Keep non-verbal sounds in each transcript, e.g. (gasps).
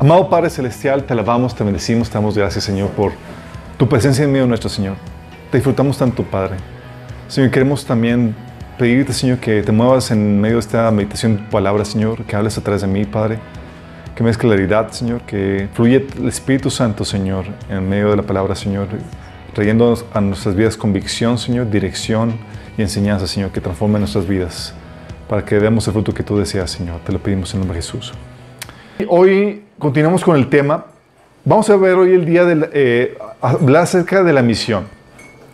Amado Padre Celestial, te alabamos, te bendecimos, te damos gracias, Señor, por tu presencia en medio nuestro Señor. Te disfrutamos tanto, Padre. Señor, queremos también pedirte, Señor, que te muevas en medio de esta meditación de palabra, Señor, que hables a través de mí, Padre. Que me des claridad, Señor, que fluye el Espíritu Santo, Señor, en medio de la palabra, Señor, trayendo a nuestras vidas convicción, Señor, dirección y enseñanza, Señor, que transforme nuestras vidas para que demos el fruto que tú deseas, Señor. Te lo pedimos en nombre de Jesús. Hoy continuamos con el tema. Vamos a ver hoy el día de eh, hablar acerca de la misión.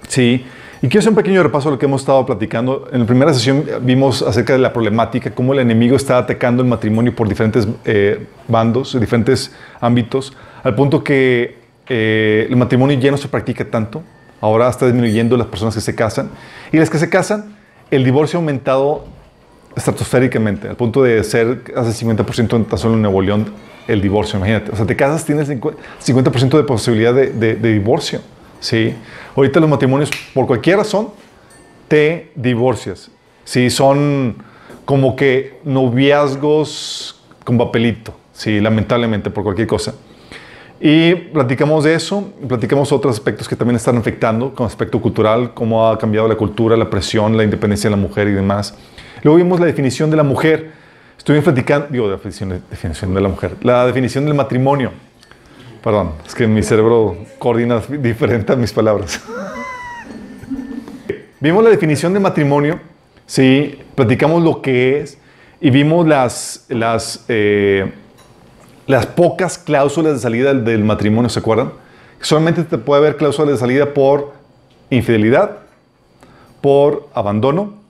Sí. Y quiero hacer un pequeño repaso de lo que hemos estado platicando. En la primera sesión vimos acerca de la problemática, cómo el enemigo está atacando el matrimonio por diferentes eh, bandos, diferentes ámbitos, al punto que eh, el matrimonio ya no se practica tanto. Ahora está disminuyendo las personas que se casan. Y las que se casan, el divorcio ha aumentado estratosféricamente, al punto de ser hace 50% en tan solo en Nuevo León el divorcio, imagínate. O sea, te casas, tienes 50% de posibilidad de, de, de divorcio. ¿sí? Ahorita los matrimonios, por cualquier razón, te divorcias. ¿sí? Son como que noviazgos con papelito, ¿sí? lamentablemente, por cualquier cosa. Y platicamos de eso, platicamos otros aspectos que también están afectando, como aspecto cultural, cómo ha cambiado la cultura, la presión, la independencia de la mujer y demás. Luego vimos la definición de la mujer. Estuvimos platicando, digo, definición, definición de la mujer, la definición del matrimonio. Perdón, es que mi cerebro coordina (laughs) diferente a mis palabras. (laughs) vimos la definición de matrimonio, sí, platicamos lo que es y vimos las, las, eh, las pocas cláusulas de salida del, del matrimonio, ¿se acuerdan? Solamente te puede haber cláusulas de salida por infidelidad, por abandono,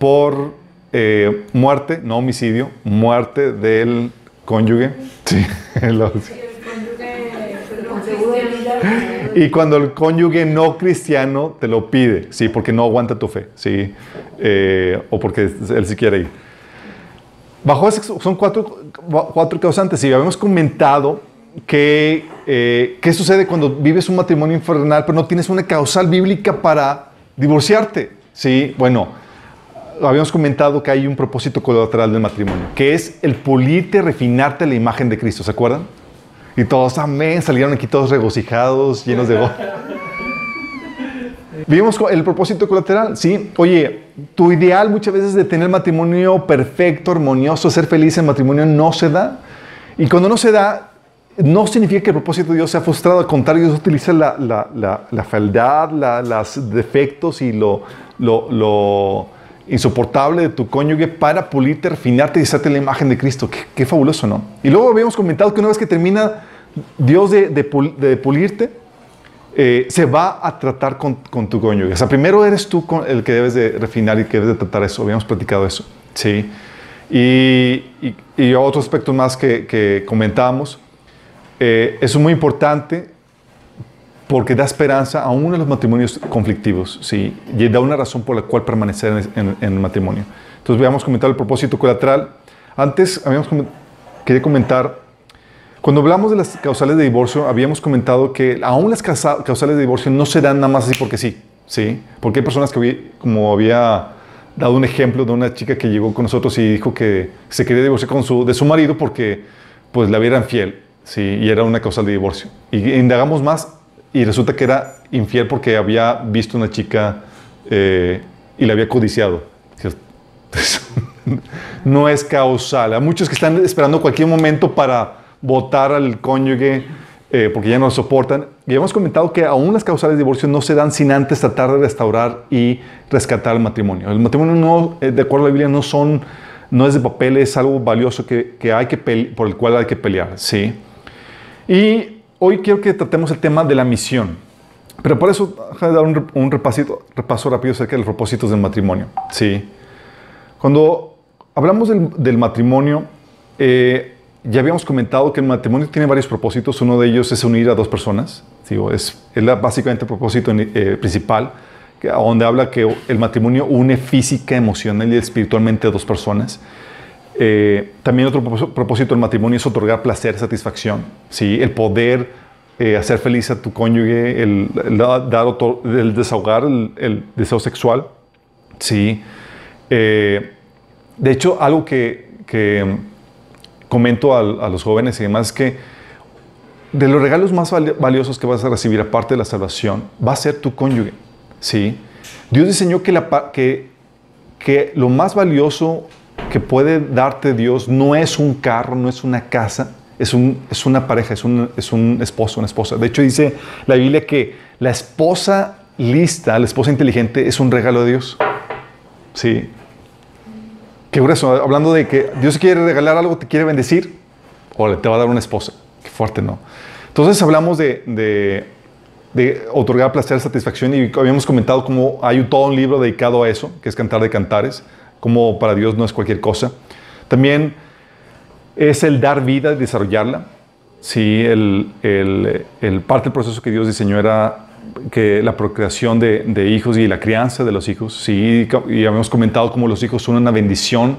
por eh, muerte, no homicidio, muerte del cónyuge. Sí, (laughs) lo- y cuando el cónyuge no cristiano te lo pide, sí, porque no aguanta tu fe, sí, eh, o porque él sí quiere ir. Bajo ese, son cuatro, cuatro causantes y habíamos comentado que eh, qué sucede cuando vives un matrimonio infernal pero no tienes una causal bíblica para divorciarte, sí, bueno, habíamos comentado que hay un propósito colateral del matrimonio, que es el pulirte, refinarte la imagen de Cristo, ¿se acuerdan? Y todos, amén, salieron aquí todos regocijados, llenos de gozo. (laughs) Vimos el propósito colateral, ¿sí? Oye, tu ideal muchas veces de tener matrimonio perfecto, armonioso, ser feliz en matrimonio no se da. Y cuando no se da, no significa que el propósito de Dios sea frustrado, al contrario, Dios utiliza la, la, la, la fealdad, los defectos y lo, lo, lo insoportable de tu cónyuge para pulirte, refinarte y hacerte la imagen de Cristo. Qué, fabuloso, ¿no? Y luego habíamos comentado que una vez que termina Dios de, de, pul, de pulirte, eh, se va a tratar con, tu cónyuge. O sea, primero eres tú el que debes de refinar y que debes de tratar eso. Habíamos platicado eso, ¿sí? Y, otros aspectos más que, comentábamos. Eh, es muy importante porque da esperanza a uno de los matrimonios conflictivos, ¿sí? Y da una razón por la cual permanecer en, en, en el matrimonio. Entonces, habíamos comentado el propósito colateral. Antes, habíamos quería comentar, cuando hablamos de las causales de divorcio, habíamos comentado que aún las causales de divorcio no se dan nada más así porque sí, ¿sí? Porque hay personas que, como había dado un ejemplo de una chica que llegó con nosotros y dijo que se quería divorciar con su, de su marido porque, pues, la vieran fiel, ¿sí? Y era una causal de divorcio. Y indagamos más y resulta que era infiel porque había visto una chica eh, y la había codiciado. (laughs) no es causal. Hay muchos que están esperando cualquier momento para votar al cónyuge eh, porque ya no lo soportan. Y hemos comentado que aún las causales de divorcio no se dan sin antes tratar de restaurar y rescatar el matrimonio. El matrimonio, no, eh, de acuerdo a la Biblia, no, son, no es de papel, es algo valioso que, que hay que por el cual hay que pelear. ¿sí? Y hoy quiero que tratemos el tema de la misión. Pero por eso, déjame dar un, repasito, repaso rápido acerca de los propósitos del matrimonio. ¿sí? Cuando hablamos del, matrimonio, eh, ya habíamos comentado que el matrimonio tiene varios propósitos. Uno de ellos es unir a dos personas. Digo, es, básicamente el propósito eh, principal, que, donde habla que el matrimonio une física, emocional y espiritualmente a dos personas. Eh, también otro propósito del matrimonio es otorgar placer, satisfacción. ¿sí? El poder eh, hacer feliz a tu cónyuge, el, dar otro, el desahogar el, deseo sexual. ¿sí? Eh, de hecho, algo que, comento a, los jóvenes y demás es que de los regalos más valiosos que vas a recibir, aparte de la salvación, va a ser tu cónyuge. ¿sí? Dios diseñó que lo más valioso que puede darte Dios no es un carro, no es una casa, es, un, es una pareja, es un, es un esposo, una esposa. De hecho, dice la Biblia que la esposa lista, la esposa inteligente, es un regalo de Dios. Sí. Qué grueso. Hablando de que Dios quiere regalar algo, te quiere bendecir, o te va a dar una esposa. Qué fuerte, ¿no? Entonces hablamos de, de, otorgar placer, satisfacción y habíamos comentado cómo hay todo un libro dedicado a eso, que es Cantar de Cantares, como para Dios no es cualquier cosa. También es el dar vida y desarrollarla. Sí, el, el, parte del proceso que Dios diseñó era que la procreación de, de, hijos y la crianza de los hijos. Sí, y habíamos comentado cómo los hijos son una bendición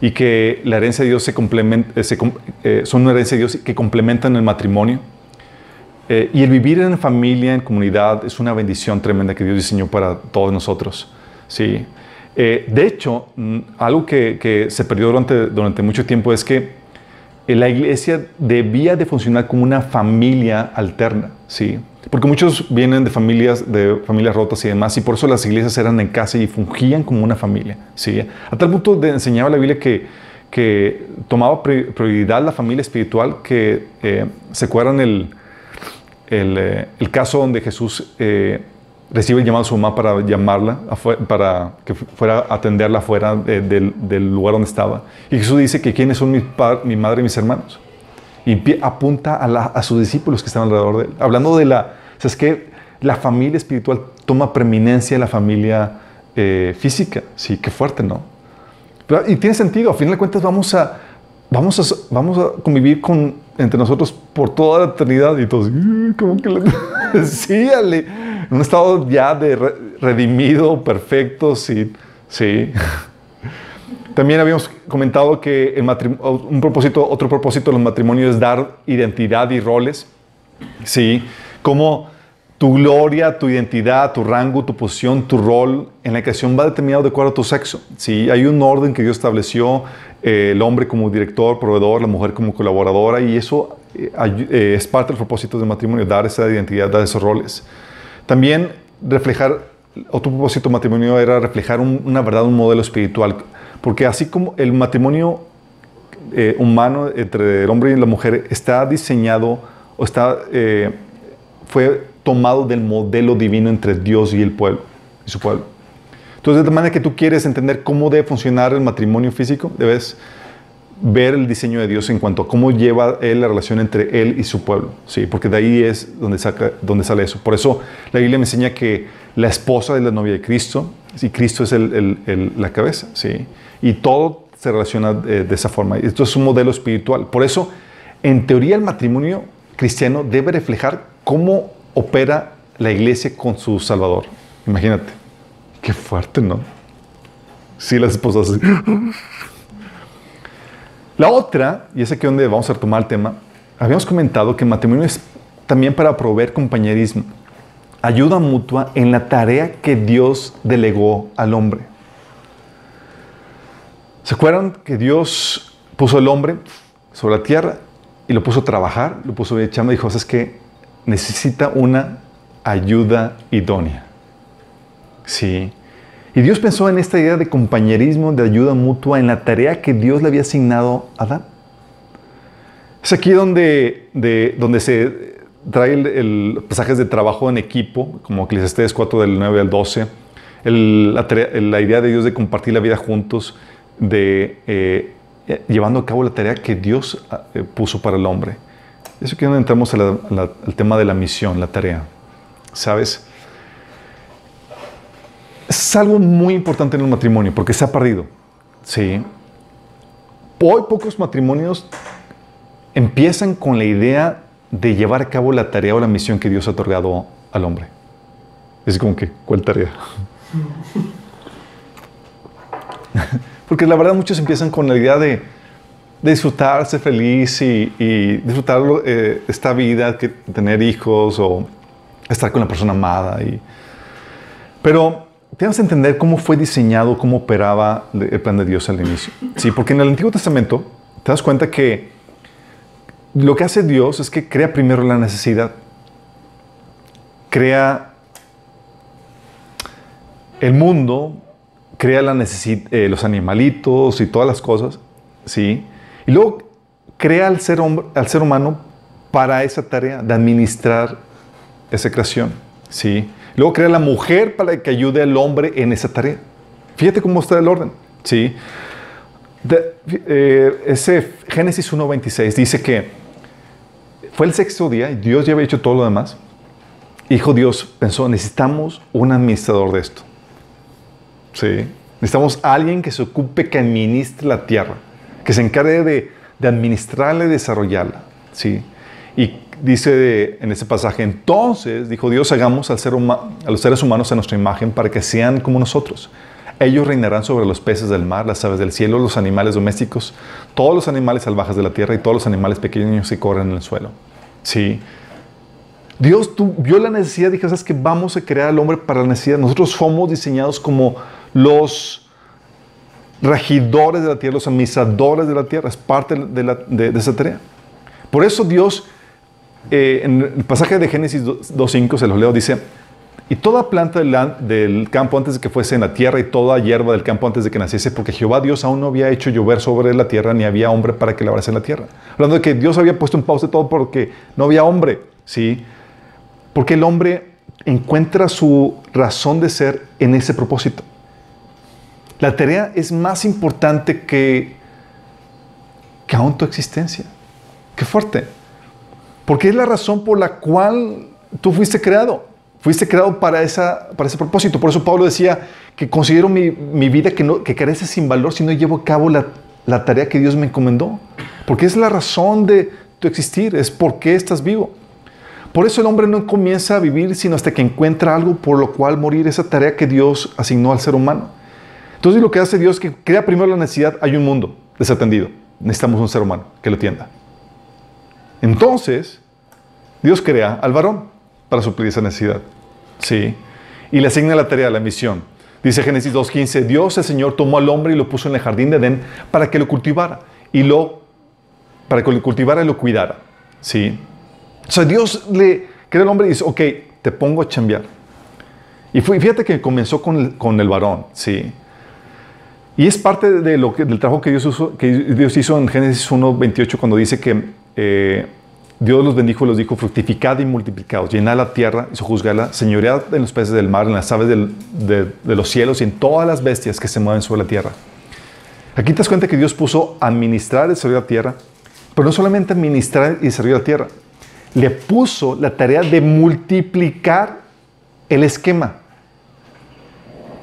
y que la herencia de Dios se complementa, eh, son una herencia de Dios que complementan el matrimonio. Eh, y el vivir en familia, en comunidad, es una bendición tremenda que Dios diseñó para todos nosotros. Sí. Eh, de hecho, mm, algo que, se perdió durante, durante mucho tiempo es que eh, la iglesia debía de funcionar como una familia alterna, ¿sí? Porque muchos vienen de familias, de familias rotas y demás, y por eso las iglesias eran en casa y fungían como una familia, ¿sí? A tal punto de enseñaba la Biblia que, que tomaba prioridad la familia espiritual, que se acuerdan el, eh, el, caso donde Jesús eh, recibe el llamado de su mamá para llamarla, para que fuera a atenderla fuera del, lugar donde estaba. Y Jesús dice que quiénes son mi, mi madre y mis hermanos. Y apunta a, sus discípulos que están alrededor de él. Hablando de la... O sea, es que la familia espiritual toma preeminencia de la familia eh, física. Sí, qué fuerte, ¿no? y tiene sentido. A fin de cuentas vamos a, vamos a, vamos a convivir con entre nosotros por toda la eternidad. Y todos, ¿cómo que le... (laughs) sí, Ale. (laughs) Un estado ya de redimido, perfecto, sí. sí. (laughs) También habíamos comentado que el un propósito, otro propósito de los matrimonios es dar identidad y roles. Sí, como tu gloria, tu identidad, tu rango, tu posición, tu rol en la creación va determinado de acuerdo a tu sexo. Sí, hay un orden que Dios estableció eh, el hombre como director, proveedor, la mujer como colaboradora, y eso eh, eh, es parte del propósito del matrimonio, dar esa identidad, dar esos roles. También reflejar, otro propósito matrimonio era reflejar una verdad, un modelo espiritual, porque así como el matrimonio humano entre el hombre y la mujer está diseñado o está, fue tomado del modelo divino entre Dios y el pueblo, y su pueblo. Entonces, de manera que tú quieres entender cómo debe funcionar el matrimonio físico, debes ver el diseño de Dios en cuanto a cómo lleva Él la relación entre Él y su pueblo. Sí, porque de ahí es donde, saca, donde sale eso. Por eso la Biblia me enseña que la esposa es la novia de Cristo y Cristo es la cabeza. Sí, y todo se relaciona de, de esa forma. Esto es un modelo espiritual. Por eso, en teoría, el matrimonio cristiano debe reflejar cómo opera la iglesia con su Salvador. Imagínate. Qué fuerte, ¿no? Sí, las esposas. La otra, y es aquí donde vamos a retomar el tema, habíamos comentado que el matrimonio es también para proveer compañerismo, ayuda mutua en la tarea que Dios delegó al hombre. ¿Se acuerdan que Dios puso al hombre sobre la tierra y lo puso a trabajar, lo puso chamba y dijo, es que necesita una ayuda idónea? Sí. Y Dios pensó en esta idea de compañerismo, de ayuda mutua en la tarea que Dios le había asignado a Adán. Es aquí donde, donde se trae el, pasajes de trabajo en equipo, como Eclesiastes 4 del 9 al 12, la, idea de Dios de compartir la vida juntos, de eh, llevando a cabo la tarea que Dios eh, puso para el hombre. Eso donde entramos al tema de la misión, la tarea. ¿Sabes? Es algo muy importante en el matrimonio porque se ha perdido. Sí. Hoy pocos matrimonios empiezan con la idea de llevar a cabo la tarea o la misión que Dios ha otorgado al hombre. Es como que, ¿cuál tarea? (laughs) porque la verdad muchos empiezan con la idea de, disfrutar, ser feliz y, disfrutar eh, esta vida, que, tener hijos o estar con la persona amada. Y, pero tenemos que entender cómo fue diseñado, cómo operaba el plan de Dios al inicio. Sí, porque en el Antiguo Testamento te das cuenta que lo que hace Dios es que crea primero la necesidad. Crea el mundo, crea eh, los animalitos y todas las cosas, ¿sí? Y luego crea al ser, al ser humano para esa tarea de administrar esa creación, ¿sí? Luego crea la mujer para que ayude al hombre en esa tarea. Fíjate cómo está el orden, ¿sí? Eh, ese Génesis 1.26 dice que fue el sexto día y Dios ya había hecho todo lo demás. Hijo Dios pensó, necesitamos un administrador de esto. Sí. Necesitamos alguien que se ocupe, que administre la tierra, que se encargue de, de administrarla y desarrollarla. Sí. Y dice en ese pasaje, entonces, dijo Dios, hagamos al ser a los seres humanos a nuestra imagen para que sean como nosotros. Ellos reinarán sobre los peces del mar, las aves del cielo, los animales domésticos, todos los animales salvajes de la tierra y todos los animales pequeños que corren en el suelo. Sí. Dios vio la necesidad dijo, ¿sabes que Vamos a crear al hombre para la necesidad. Nosotros somos diseñados como los regidores de la tierra, los administradores de la tierra. Es parte de, esa tarea. Por eso Dios, eh, en el pasaje de Génesis 2.5, se los leo, dice, y toda planta del, campo antes de que fuese en la tierra y toda hierba del campo antes de que naciese, porque Jehová Dios aún no había hecho llover sobre la tierra, ni había hombre para que labrase en la tierra. Hablando de que Dios había puesto en pausa todo porque no había hombre, ¿sí? Porque el hombre encuentra su razón de ser en ese propósito. La tarea es más importante que, que aún tu existencia. Qué fuerte. Porque es la razón por la cual tú fuiste creado. Fuiste creado para, esa, para ese propósito. Por eso Pablo decía que considero mi, vida que, no, que carece sin valor si no llevo a cabo la, la tarea que Dios me encomendó. Porque es la razón de tu existir, es por qué estás vivo. Por eso el hombre no comienza a vivir sino hasta que encuentra algo por lo cual morir, esa tarea que Dios asignó al ser humano. Entonces lo que hace Dios es que crea primero la necesidad, hay un mundo desatendido, necesitamos un ser humano que lo atienda. Entonces, Dios crea al varón para suplir esa necesidad. Sí. Y le asigna la tarea, la misión. Dice Génesis 2.15, Dios el Señor tomó al hombre y lo puso en el jardín de Edén para que lo cultivara y lo para que lo cultivara y lo cuidara. ¿Sí? O sea, Dios le crea al hombre y dice, ok, te pongo a chambear. Y fíjate que comenzó con el, con el varón, ¿sí? Y es parte de lo que, del trabajo que Dios, hizo, que Dios hizo en Génesis 1.28 cuando dice que eh, Dios los bendijo y los dijo, fructificad y multiplicados, llenad la tierra y sojuzgadla, señoread en los peces del mar, en las aves de, los cielos y en todas las bestias que se mueven sobre la tierra. Aquí te das cuenta que Dios puso administrar y desarrollar la tierra, pero no solamente administrar y desarrollar la tierra, le puso la tarea de multiplicar el esquema.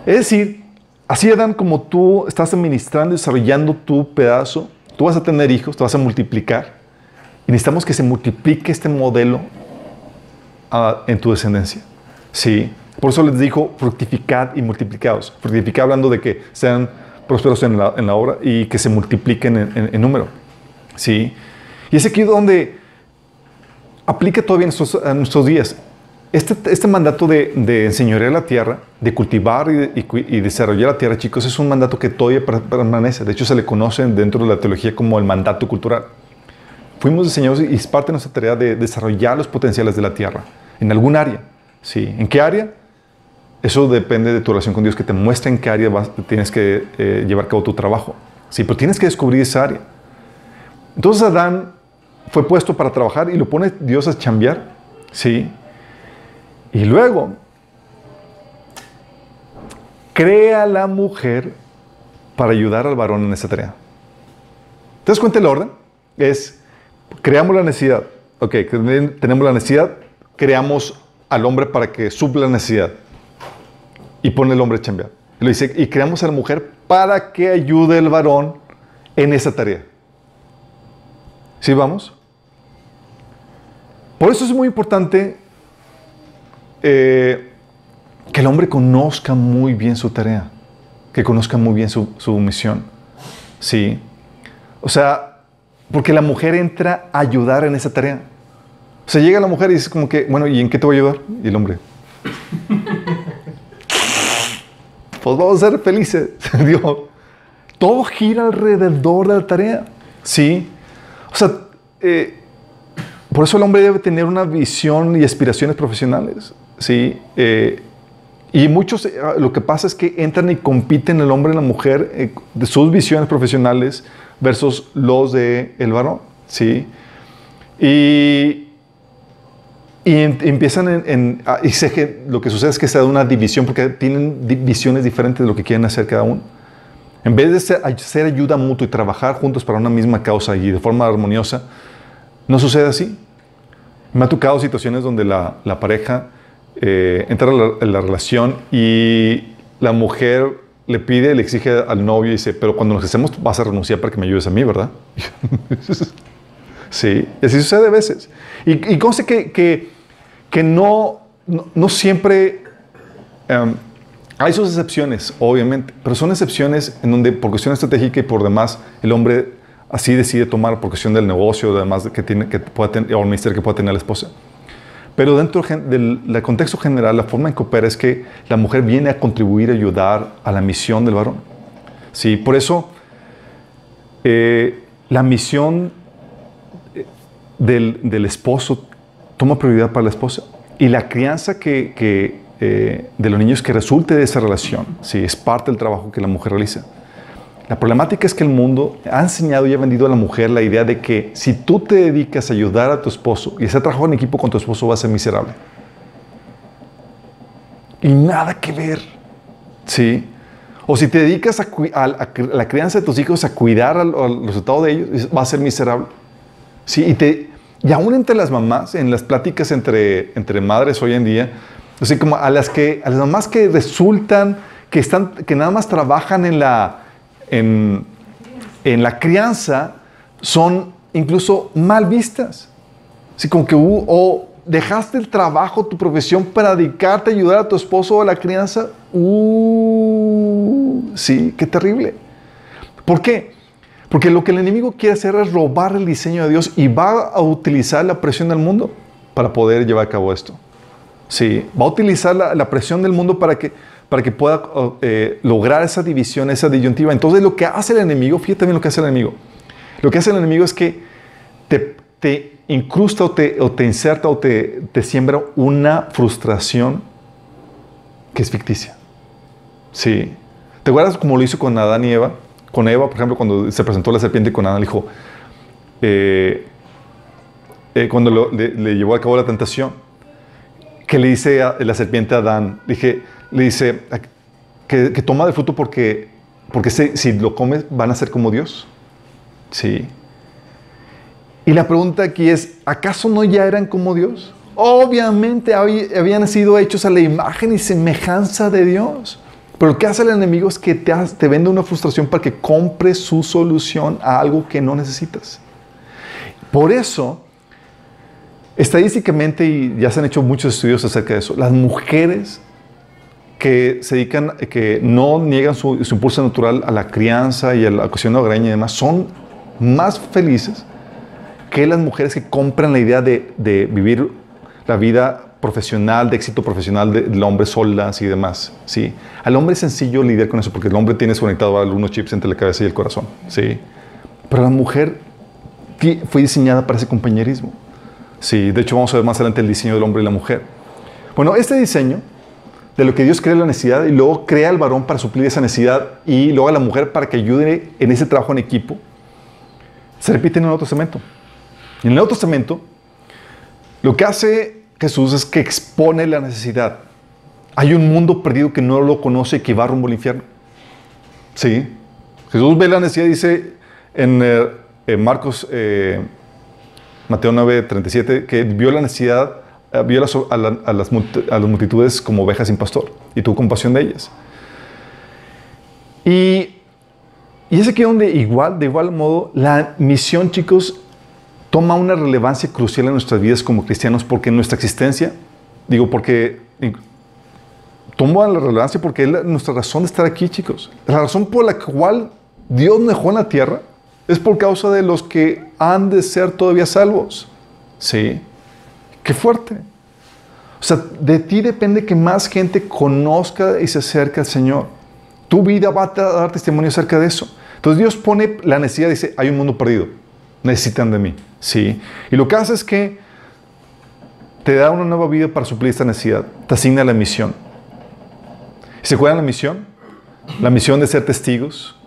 Es decir, Así, Adán, como tú estás administrando y desarrollando tu pedazo, tú vas a tener hijos, te vas a multiplicar. Y necesitamos que se multiplique este modelo ah, en tu descendencia. Sí. Por eso les dijo fructificad y multiplicados. Fructificad hablando de que sean prósperos en la, obra y que se multipliquen en, número. Sí. Y es aquí donde aplica todavía en nuestros días. Este, este, mandato de, de, enseñorear la tierra, de cultivar y, desarrollar la tierra, chicos, es un mandato que todavía permanece. De hecho, se le conoce dentro de la teología como el mandato cultural. Fuimos diseñados y es parte de nuestra tarea de desarrollar los potenciales de la tierra en algún área. ¿sí? ¿En qué área? Eso depende de tu relación con Dios, que te muestre en qué área tienes que eh, llevar a cabo tu trabajo. Sí, pero tienes que descubrir esa área. Entonces Adán fue puesto para trabajar y lo pone Dios a chambear. Sí, y luego, crea la mujer para ayudar al varón en esa tarea. ¿Te das cuenta el orden? Es, creamos la necesidad. Ok, tenemos la necesidad, creamos al hombre para que supla la necesidad. Y pone el hombre a chambear. Y, creamos a la mujer para que ayude al varón en esa tarea. ¿Sí vamos? Por eso es muy importante eh, que el hombre conozca muy bien su tarea, que conozca muy bien su, misión. Sí. O sea, porque la mujer entra a ayudar en esa tarea. O sea, llega la mujer y dice como que, bueno, ¿y en qué te voy a ayudar? Y el hombre. pues vamos a ser felices. (laughs) Dios. Todo gira alrededor de la tarea. Sí. O sea, eh, por eso el hombre debe tener una visión y aspiraciones profesionales. ¿sí? Eh, y muchos, eh, lo que pasa es que entran y compiten el hombre y la mujer de sus visiones profesionales versus los del el varón. ¿sí? Y, y empiezan en... Ah, y lo que sucede es que se da una división porque tienen visiones diferentes de lo que quieren hacer cada uno. En vez de ser, hacer ayuda mutua y trabajar juntos para una misma causa y de forma armoniosa, no sucede así. Me ha tocado situaciones donde la, la pareja eh, entra en la, relación y la mujer le pide, le exige al novio y dice, pero cuando nos casemos vas a renunciar para que me ayudes a mí, ¿verdad? (laughs) sí, así sucede a veces. Y, y conste que, que, que no, no, siempre... Em, hay sus excepciones, obviamente, pero son excepciones en donde por cuestión estratégica y por demás el hombre así decide tomar por cuestión del negocio, además que tiene que pueda tener, o el ministerio que pueda tener la esposa. Pero dentro del contexto general, la forma en que opera es que la mujer viene a contribuir, a ayudar a la misión del varón. Sí, por eso eh, la misión eh, del, esposo toma prioridad para la esposa y la crianza que eh, de los niños que resulte de esa relación, sí, es parte del trabajo que la mujer realiza. La problemática es que el mundo ha enseñado y ha vendido a la mujer la idea de que si tú te dedicas a ayudar a tu esposo y hacer trabajo en equipo con tu esposo, vas a ser miserable. Y nada que ver. ¿Sí? O si te dedicas a, la crianza de tus hijos, a cuidar al, resultado de ellos, vas a ser miserable. ¿Sí? Y, te, y aún entre las mamás, en las pláticas entre, entre madres hoy en día, así como a las, que, a las mamás que resultan, que, están, que nada más trabajan en la en, la crianza son incluso mal vistas. Así como que, o dejaste el trabajo, tu profesión para dedicarte a ayudar a tu esposo a la crianza. Uh, sí, qué terrible. ¿Por qué? Porque lo que el enemigo quiere hacer es robar el diseño de Dios y va a utilizar la presión del mundo para poder llevar a cabo esto. Sí, va a utilizar la presión del mundo para que para que pueda eh, lograr esa división, esa disyuntiva. Entonces lo que hace el enemigo, fíjate bien lo que hace el enemigo. Lo que hace el enemigo es que te, incrusta o te, inserta o te, siembra una frustración que es ficticia. Sí. ¿Te acuerdas cómo lo hizo con Adán y Eva? Con Eva, por ejemplo, cuando se presentó la serpiente con Adán, le dijo, eh, eh, cuando le, le, llevó a cabo la tentación, que le dice a, la serpiente a Adán, dije, le dice que, toma de fruto porque, porque si lo comes van a ser como Dios. Sí. Y la pregunta aquí es, ¿acaso no ya eran como Dios? Obviamente habían sido hechos a la imagen y semejanza de Dios. Pero lo que hace el enemigo es que te, te vende una frustración para que compres su solución a algo que no necesitas. Por eso, estadísticamente, y ya se han hecho muchos estudios acerca de eso, las mujeres que se dedican, que no niegan su, impulso natural a la crianza y a la cuestión hogareña y demás, son más felices que las mujeres que compran la idea de, de vivir la vida profesional, de éxito profesional del hombre solas y demás. ¿sí? Al hombre es sencillo lidiar con eso porque el hombre tiene conectado algunos chips entre la cabeza y el corazón. ¿sí? Pero la mujer fue diseñada para ese compañerismo. Sí, de hecho vamos a ver más adelante el diseño del hombre y la mujer. Bueno, este diseño de lo que Dios crea la necesidad y luego crea al varón para suplir esa necesidad y luego a la mujer para que ayude en ese trabajo en equipo, se repite en el Nuevo Testamento. En el Nuevo Testamento, lo que hace Jesús es que expone la necesidad. Hay un mundo perdido que no lo conoce y que va rumbo al infierno. Sí. Jesús ve la necesidad, dice en, eh, Marcos, eh, Mateo 9, 37, que vio la necesidad eh, vio a, las, multitudes como ovejas sin pastor y tuvo compasión de ellas. Y, y es aquí donde igual, de igual modo, la misión, chicos, toma una relevancia crucial en nuestras vidas como cristianos porque nuestra existencia, digo, porque toma la relevancia porque es nuestra razón de estar aquí, chicos. La razón por la cual Dios nos dejó en la tierra es por causa de los que han de ser todavía salvos. Sí. Qué fuerte. O sea, de ti depende que más gente conozca y se acerque al Señor. Tu vida va a dar testimonio acerca de eso. Entonces Dios pone la necesidad, dice, hay un mundo perdido, necesitan de mí. Sí. Y lo que hace es que te da una nueva vida para suplir esta necesidad, te asigna la misión. ¿Se acuerdan la misión? La misión de ser testigos.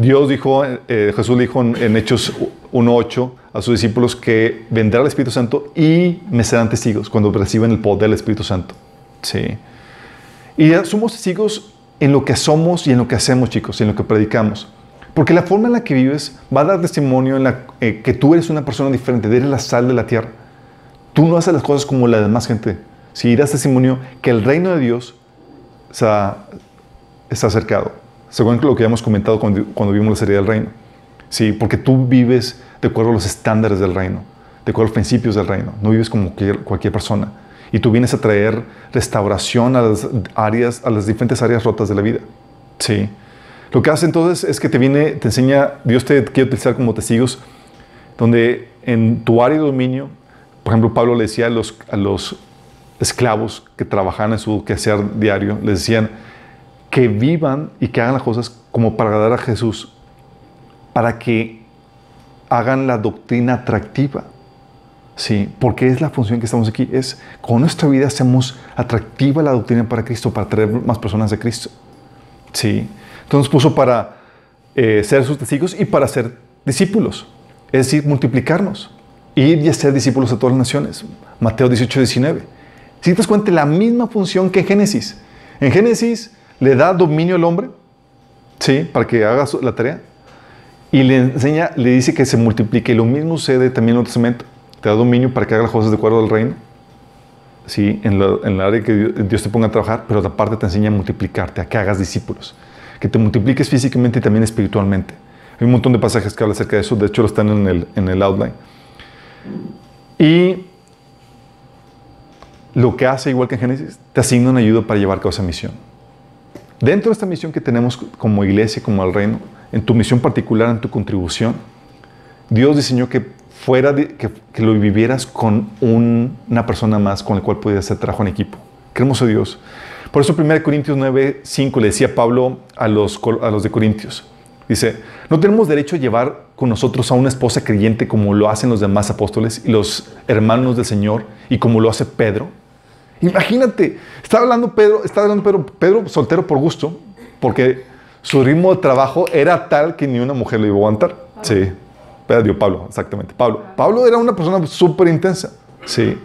Dios dijo, eh, Jesús dijo en, en Hechos 1.8 a sus discípulos que vendrá el Espíritu Santo y me serán testigos cuando reciban el poder del Espíritu Santo. Sí. Y somos testigos en lo que somos y en lo que hacemos, chicos, y en lo que predicamos. Porque la forma en la que vives va a dar testimonio en eh, que tú eres una persona diferente, eres la sal de la tierra. Tú no haces las cosas como la demás gente. Si das testimonio que el reino de Dios está, está acercado. Según lo que habíamos comentado cuando, cuando vimos la serie del reino. Sí, porque tú vives de acuerdo a los estándares del reino, de acuerdo a los principios del reino. No vives como cualquier, persona. Y tú vienes a traer restauración a las áreas, a las diferentes áreas rotas de la vida. Sí. Lo que hace entonces es que te viene, te enseña, Dios te quiere utilizar como testigos, donde en tu área de dominio, por ejemplo, Pablo le decía a los, a los esclavos que trabajaban en su quehacer diario, les decían que vivan y que hagan las cosas como para agradar a Jesús, para que hagan la doctrina atractiva. Sí, porque es la función que estamos aquí. Es con nuestra vida hacemos atractiva la doctrina para Cristo, para traer más personas a Cristo. Sí. Entonces puso para eh, ser sus testigos y para ser discípulos. Es decir, multiplicarnos. Ir y ser discípulos de todas las naciones. Mateo 18, 19. Si te das cuenta, la misma función que en Génesis. En Génesis le da dominio al hombre, ¿sí? Para que haga la tarea. Y le enseña, le dice que se multiplique. Y lo mismo sucede también en el Nuevo Testamento. Te da dominio para que haga las cosas de acuerdo al reino. Sí, en la, en la área que Dios te ponga a trabajar, pero aparte te enseña a multiplicarte, a que hagas discípulos. Que te multipliques físicamente y también espiritualmente. Hay un montón de pasajes que hablan acerca de eso. De hecho, lo están en el, en el outline. Y lo que hace, igual que en Génesis, te asigna una ayuda para llevar a cabo esa misión. Dentro de esta misión que tenemos como iglesia, como al reino, en tu misión particular, en tu contribución, Dios diseñó que fuera que, lo vivieras con un, una persona más con la cual pudieras hacer trabajo en equipo. Qué hermoso Dios. Por eso 1 Corintios 9, 5 le decía Pablo a los, a los de Corintios. Dice, no tenemos derecho a llevar con nosotros a una esposa creyente como lo hacen los demás apóstoles y los hermanos del Señor y como lo hace Pedro. Imagínate, estaba hablando Pedro, estaba hablando Pedro, Pedro soltero por gusto, porque su ritmo de trabajo era tal que ni una mujer lo iba a aguantar. Sí, Pedro, Pablo, exactamente. Pablo. Pablo era una persona súper intensa. Sí.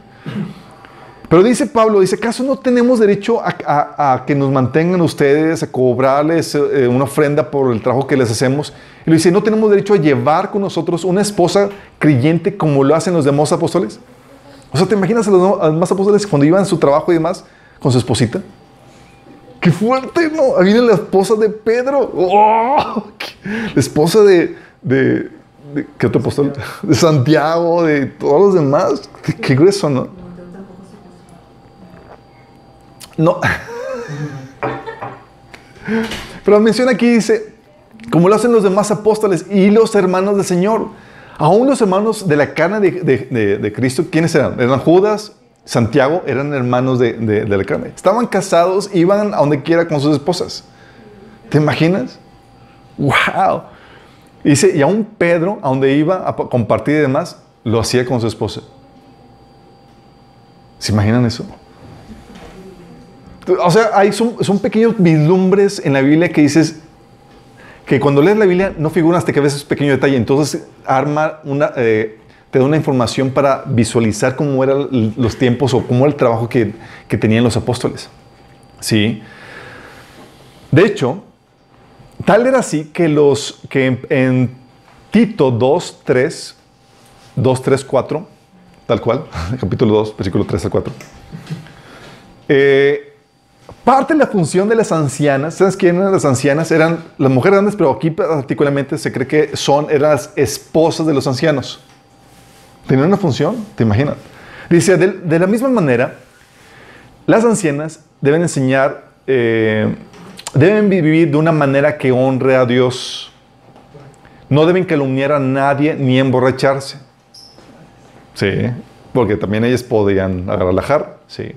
Pero dice Pablo, dice, ¿acaso no tenemos derecho a, a, a, que nos mantengan ustedes, a cobrarles eh, una ofrenda por el trabajo que les hacemos? Y lo dice, ¿no tenemos derecho a llevar con nosotros una esposa creyente como lo hacen los demás apóstoles? O sea, ¿te imaginas a los demás apóstoles cuando iban a su trabajo y demás con su esposita? ¡Qué fuerte, no! Ahí viene la esposa de Pedro. ¡Oh! (laughs) La esposa de, de, de, ¿Qué otro apóstol? De Santiago, de todos los demás. Qué grueso, ¿no? No. (laughs) Pero menciona aquí, dice, como lo hacen los demás apóstoles y los hermanos del Señor. Aún los hermanos de la carne de, Cristo, ¿quiénes eran? Eran Judas, Santiago, eran hermanos de, la carne. Estaban casados, iban a donde quiera con sus esposas. ¿Te imaginas? ¡Wow! Dice, y aún Pedro, a donde iba a compartir y demás, lo hacía con su esposa. ¿Se imaginan eso? O sea, hay, son, son, pequeños vislumbres en la Biblia que dices que cuando lees la Biblia no figuran hasta que ves ese pequeño detalle. Entonces arma una, eh, te da una información para visualizar cómo eran los tiempos o cómo era el trabajo que, que tenían los apóstoles. ¿Sí? De hecho, tal era así que, los, que en, en Tito 2, 3, 2, 3, 4, tal cual, (laughs) capítulo 2, versículo 3 al 4. Eh, parte de la función de las ancianas, ¿sabes quiénes eran las ancianas? Eran las mujeres grandes, pero aquí particularmente se cree que son, eran las esposas de los ancianos. Tenían una función, ¿te imaginas? Dice, de, la misma manera, las ancianas deben enseñar, eh, deben vivir de una manera que honre a Dios. No deben calumniar a nadie ni emborracharse. Sí, porque también ellas podían jarra. Sí.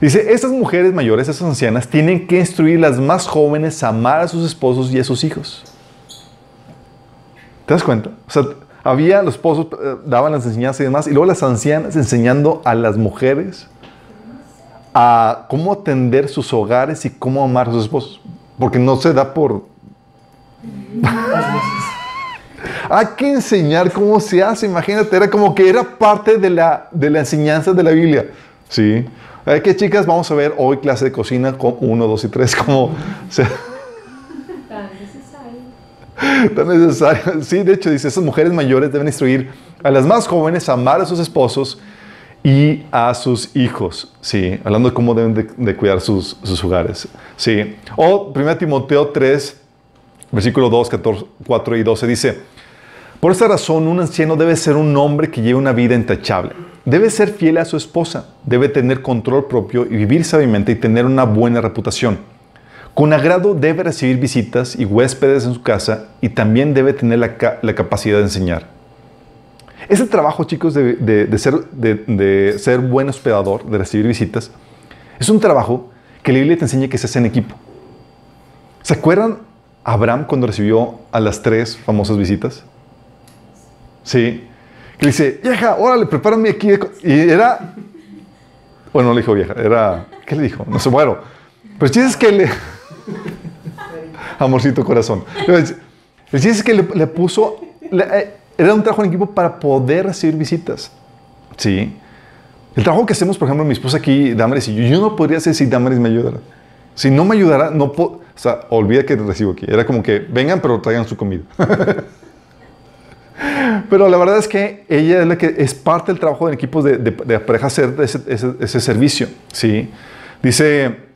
Dice, estas mujeres mayores, estas ancianas, tienen que instruir a las más jóvenes a amar a sus esposos y a sus hijos. ¿Te das cuenta? O sea, Había, los esposos eh, daban las enseñanzas y demás, y luego las ancianas enseñando a las mujeres a cómo atender sus hogares y cómo amar a sus esposos. Porque no se da por... (laughs) Hay que enseñar cómo se hace, imagínate, era como que era parte de la, de la enseñanza de la Biblia. Sí. Que chicas, vamos a ver hoy clase de cocina con 1, 2 y 3, como... Se, tan necesario. Sí, de hecho, dice, esas mujeres mayores deben instruir a las más jóvenes a amar a sus esposos y a sus hijos. Sí, hablando de cómo deben de, cuidar sus, sus, hogares. Sí. O 1 Timoteo 3, versículo 2, 14, 4 y 12 dice, por esta razón un anciano debe ser un hombre que lleve una vida intachable. Debe ser fiel a su esposa, debe tener control propio y vivir sabiamente y tener una buena reputación con agrado debe recibir visitas y huéspedes en su casa y también debe tener la, capacidad de enseñar. Ese trabajo, chicos, de, ser, buen hospedador, de recibir visitas, es un trabajo que la Biblia te enseña que se hace en equipo. ¿Se acuerdan Abraham cuando recibió a las tres famosas visitas? Sí. Que le dice, vieja, órale, prepárame aquí. Y era, bueno, no le dijo vieja, era, ¿qué le dijo? No sé, bueno. Pero si es que le... Amorcito corazón. El chiste es que le, (laughs) puso, eh, era un trabajo en equipo para poder recibir visitas. Sí. El trabajo que hacemos, por ejemplo, mi esposa aquí, Damaris y yo, yo no podría hacer si Damaris me ayudara. Si no me ayudara, no puedo, o sea, olvida que recibo aquí. Era como que vengan, pero traigan su comida. (laughs) pero la verdad es que ella es la que es parte del trabajo en equipos de, de, pareja hacer ese, ese, ese servicio. Sí. Dice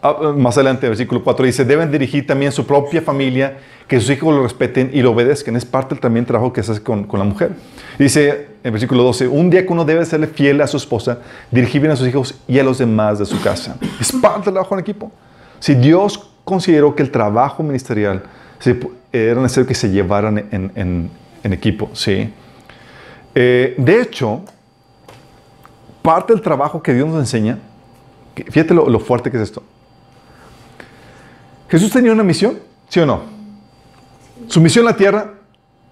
Ah, más adelante, el versículo 4 dice, deben dirigir también su propia familia, que sus hijos lo respeten y lo obedezcan. Es parte del también trabajo que se hace con, con la mujer. Dice en versículo 12, un uno debe serle fiel a su esposa, dirigir bien a sus hijos y a los demás de su casa. Es parte del trabajo en equipo. Si Dios consideró que el trabajo ministerial era necesario que se llevaran en, en, en equipo, ¿sí? Eh, de hecho, parte del trabajo que Dios nos enseña, fíjate lo, fuerte que es esto, Jesús tenía una misión, ¿sí o no? Su misión en la tierra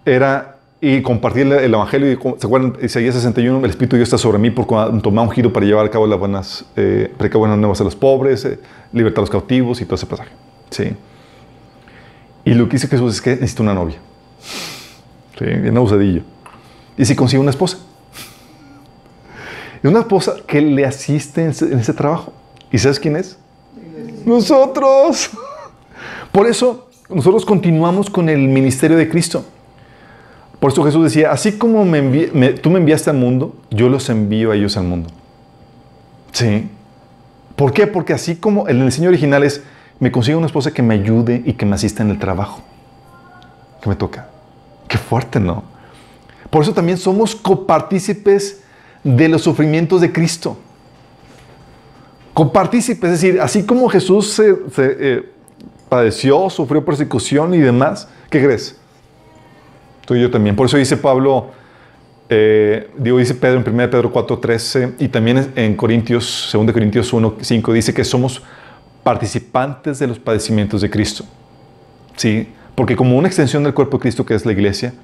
era y compartir el evangelio. ¿Se acuerdan? Isaías 61, el Espíritu de Dios está sobre mí por tomar un giro para llevar a cabo las buenas, eh, buenas nuevas a los pobres, eh, libertar a los cautivos y todo ese pasaje. ¿Sí? Y lo que dice Jesús es que necesita una novia. ¿Sí? Bien abusadillo. Y si consigue una esposa. Una esposa que le asiste en ese, en ese trabajo. ¿Y sabes quién es? Nosotros. Por eso nosotros continuamos con el ministerio de Cristo. Por eso Jesús decía, así como tú me enviaste al mundo, yo los envío a ellos al mundo. Sí. ¿Por qué? Porque así como el diseño original es, me consigo una esposa que me ayude y que me asista en el trabajo que me toca. Fuerte, ¿no? Por eso también somos copartícipes de los sufrimientos de Cristo. Copartícipes, es decir, así como Jesús eh, padeció, sufrió persecución y demás, ¿qué crees? Tú y yo también. Por eso dice Pablo, eh, digo, dice Pedro en 1 Pedro 4, 13 y también en Corintios, 2 Corintios 1, 5, dice que somos participantes de los padecimientos de Cristo. ¿Sí? Porque como una extensión del cuerpo de Cristo que es la iglesia,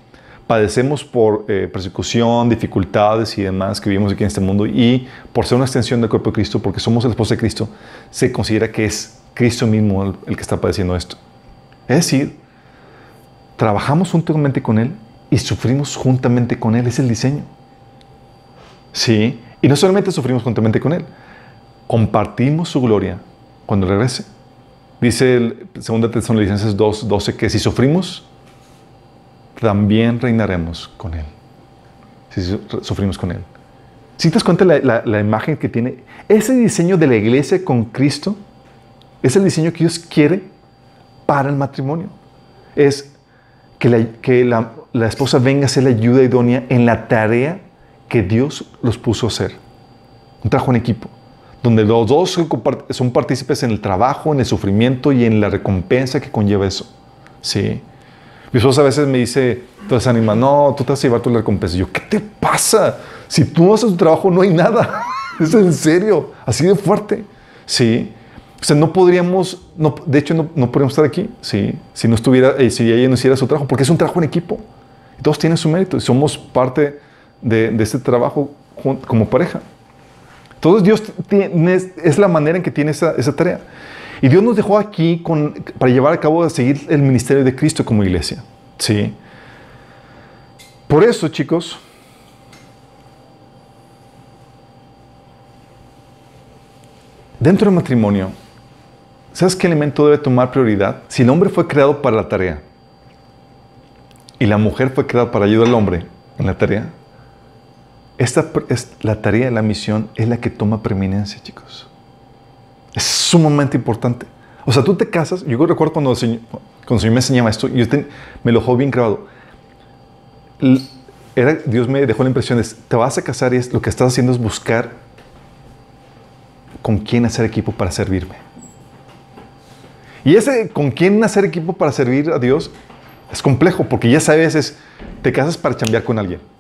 padecemos por eh, persecución, dificultades y demás que vivimos aquí en este mundo y por ser una extensión del cuerpo de Cristo, porque somos el esposo de Cristo, se considera que es Cristo mismo el, que está padeciendo esto. Es decir, trabajamos juntamente con Él y sufrimos juntamente con Él. Es el diseño. Sí. Y no solamente sufrimos juntamente con Él, compartimos su gloria cuando regrese. Dice el 2 Tesalonicenses 2, 12 que si sufrimos, también reinaremos con Él. Si sufrimos con Él. Si te das cuenta la, la imagen que tiene ese diseño de la iglesia con Cristo, es el diseño que Dios quiere para el matrimonio. Es que, la, que la, esposa venga a ser la ayuda idónea en la tarea que Dios los puso a hacer. Un trabajo en equipo, donde los dos son partícipes en el trabajo, en el sufrimiento y en la recompensa que conlleva eso. Sí. Mi esposa a veces me dice, tú desanima, no, tú te vas a llevar tu recompensa. yo, ¿qué te pasa? Si tú no haces tu trabajo, no hay nada. (laughs) es en serio, así de fuerte. Sí. O sea, no podríamos, no, de hecho, no, no podríamos estar aquí si, si no estuviera, eh, si ella no hiciera su trabajo, porque es un trabajo en equipo. Todos tienen su mérito y somos parte de, de este trabajo como pareja. Entonces Dios tiene, es la manera en que tiene esa, tarea. Y Dios nos dejó aquí para llevar a cabo, a seguir el ministerio de Cristo como iglesia. ¿Sí? Por eso, chicos, dentro del matrimonio, ¿sabes qué elemento debe tomar prioridad? Si el hombre fue creado para la tarea y la mujer fue creada para ayudar al hombre en la tarea, esta es la tarea, la misión es la que toma preeminencia, chicos. Es sumamente importante. O sea, tú te casas, yo recuerdo cuando el Señor, cuando el Señor me enseñaba esto, yo me lo dejó bien grabado. Era, Dios me dejó la impresión de, te vas a casar y es, lo que estás haciendo es buscar con quién hacer equipo para servirme. Y ese con quién hacer equipo para servir a Dios es complejo, porque ya sabes, es, te casas para chambear con alguien.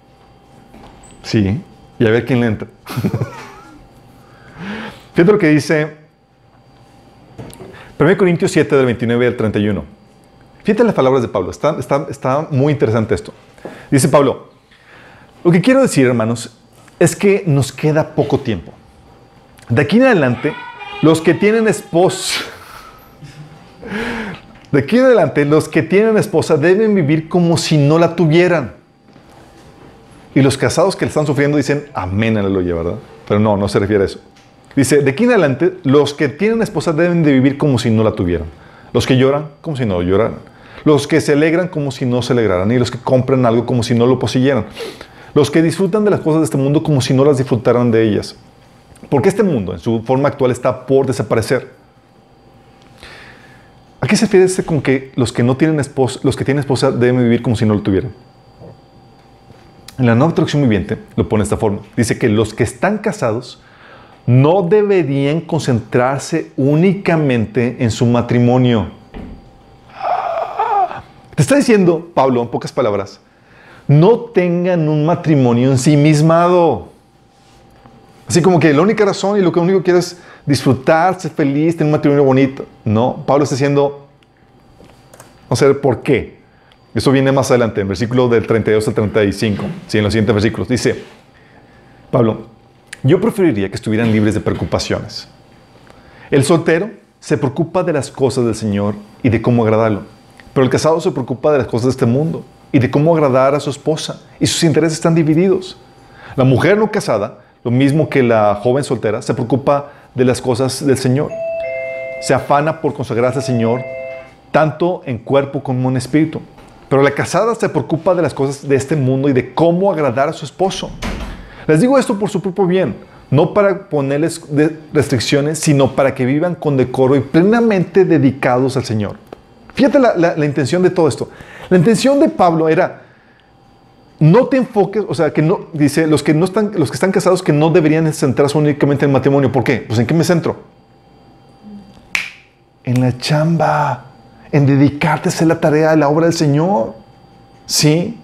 Sí, y a ver quién le entra. (laughs) Fíjate lo que dice 1 Corintios 7, del 29 al 31. Fíjate las palabras de Pablo, está, está, está muy interesante esto. Dice Pablo, lo que quiero decir, hermanos, es que nos queda poco tiempo. De aquí en adelante, los que tienen esposa, (laughs) de aquí en adelante, los que tienen esposa deben vivir como si no la tuvieran. Y los casados que le están sufriendo dicen, amén, aleluya, ¿verdad? Pero no, no se refiere a eso. Dice, de aquí en adelante, los que tienen esposa deben de vivir como si no la tuvieran. Los que lloran, como si no lloraran. Los que se alegran, como si no se alegraran. Y los que compran algo, como si no lo poseyeran. Los que disfrutan de las cosas de este mundo, como si no las disfrutaran de ellas. Porque este mundo, en su forma actual, está por desaparecer. ¿A qué se refiere este con que los que no tienen esposa, los que tienen esposa deben vivir como si no lo tuvieran? En la nueva traducción viviente lo pone de esta forma. Dice que los que están casados no deberían concentrarse únicamente en su matrimonio. Te está diciendo, Pablo, en pocas palabras, no tengan un matrimonio ensimismado. Así como que la única razón y lo que único quiere es disfrutar, ser feliz, tener un matrimonio bonito. No, Pablo está diciendo, no sé por qué. Eso viene más adelante, en versículo del 32 al 35, sí, en los siguientes versículos. Dice, Pablo, yo preferiría que estuvieran libres de preocupaciones. El soltero se preocupa de las cosas del Señor y de cómo agradarlo, pero el casado se preocupa de las cosas de este mundo y de cómo agradar a su esposa, y sus intereses están divididos. La mujer no casada, lo mismo que la joven soltera, se preocupa de las cosas del Señor. Se afana por consagrarse al Señor, tanto en cuerpo como en espíritu. Pero la casada se preocupa de las cosas de este mundo y de cómo agradar a su esposo. Les digo esto por su propio bien, no para ponerles restricciones, sino para que vivan con decoro y plenamente dedicados al Señor. Fíjate la, intención de todo esto. La intención de Pablo era, no te enfoques, o sea, que no, dice, los que, no están, los que están casados que no deberían centrarse únicamente en el matrimonio. ¿Por qué? Pues en qué me centro? En la chamba, en dedicarte a hacer la tarea de la obra del Señor. ¿Sí?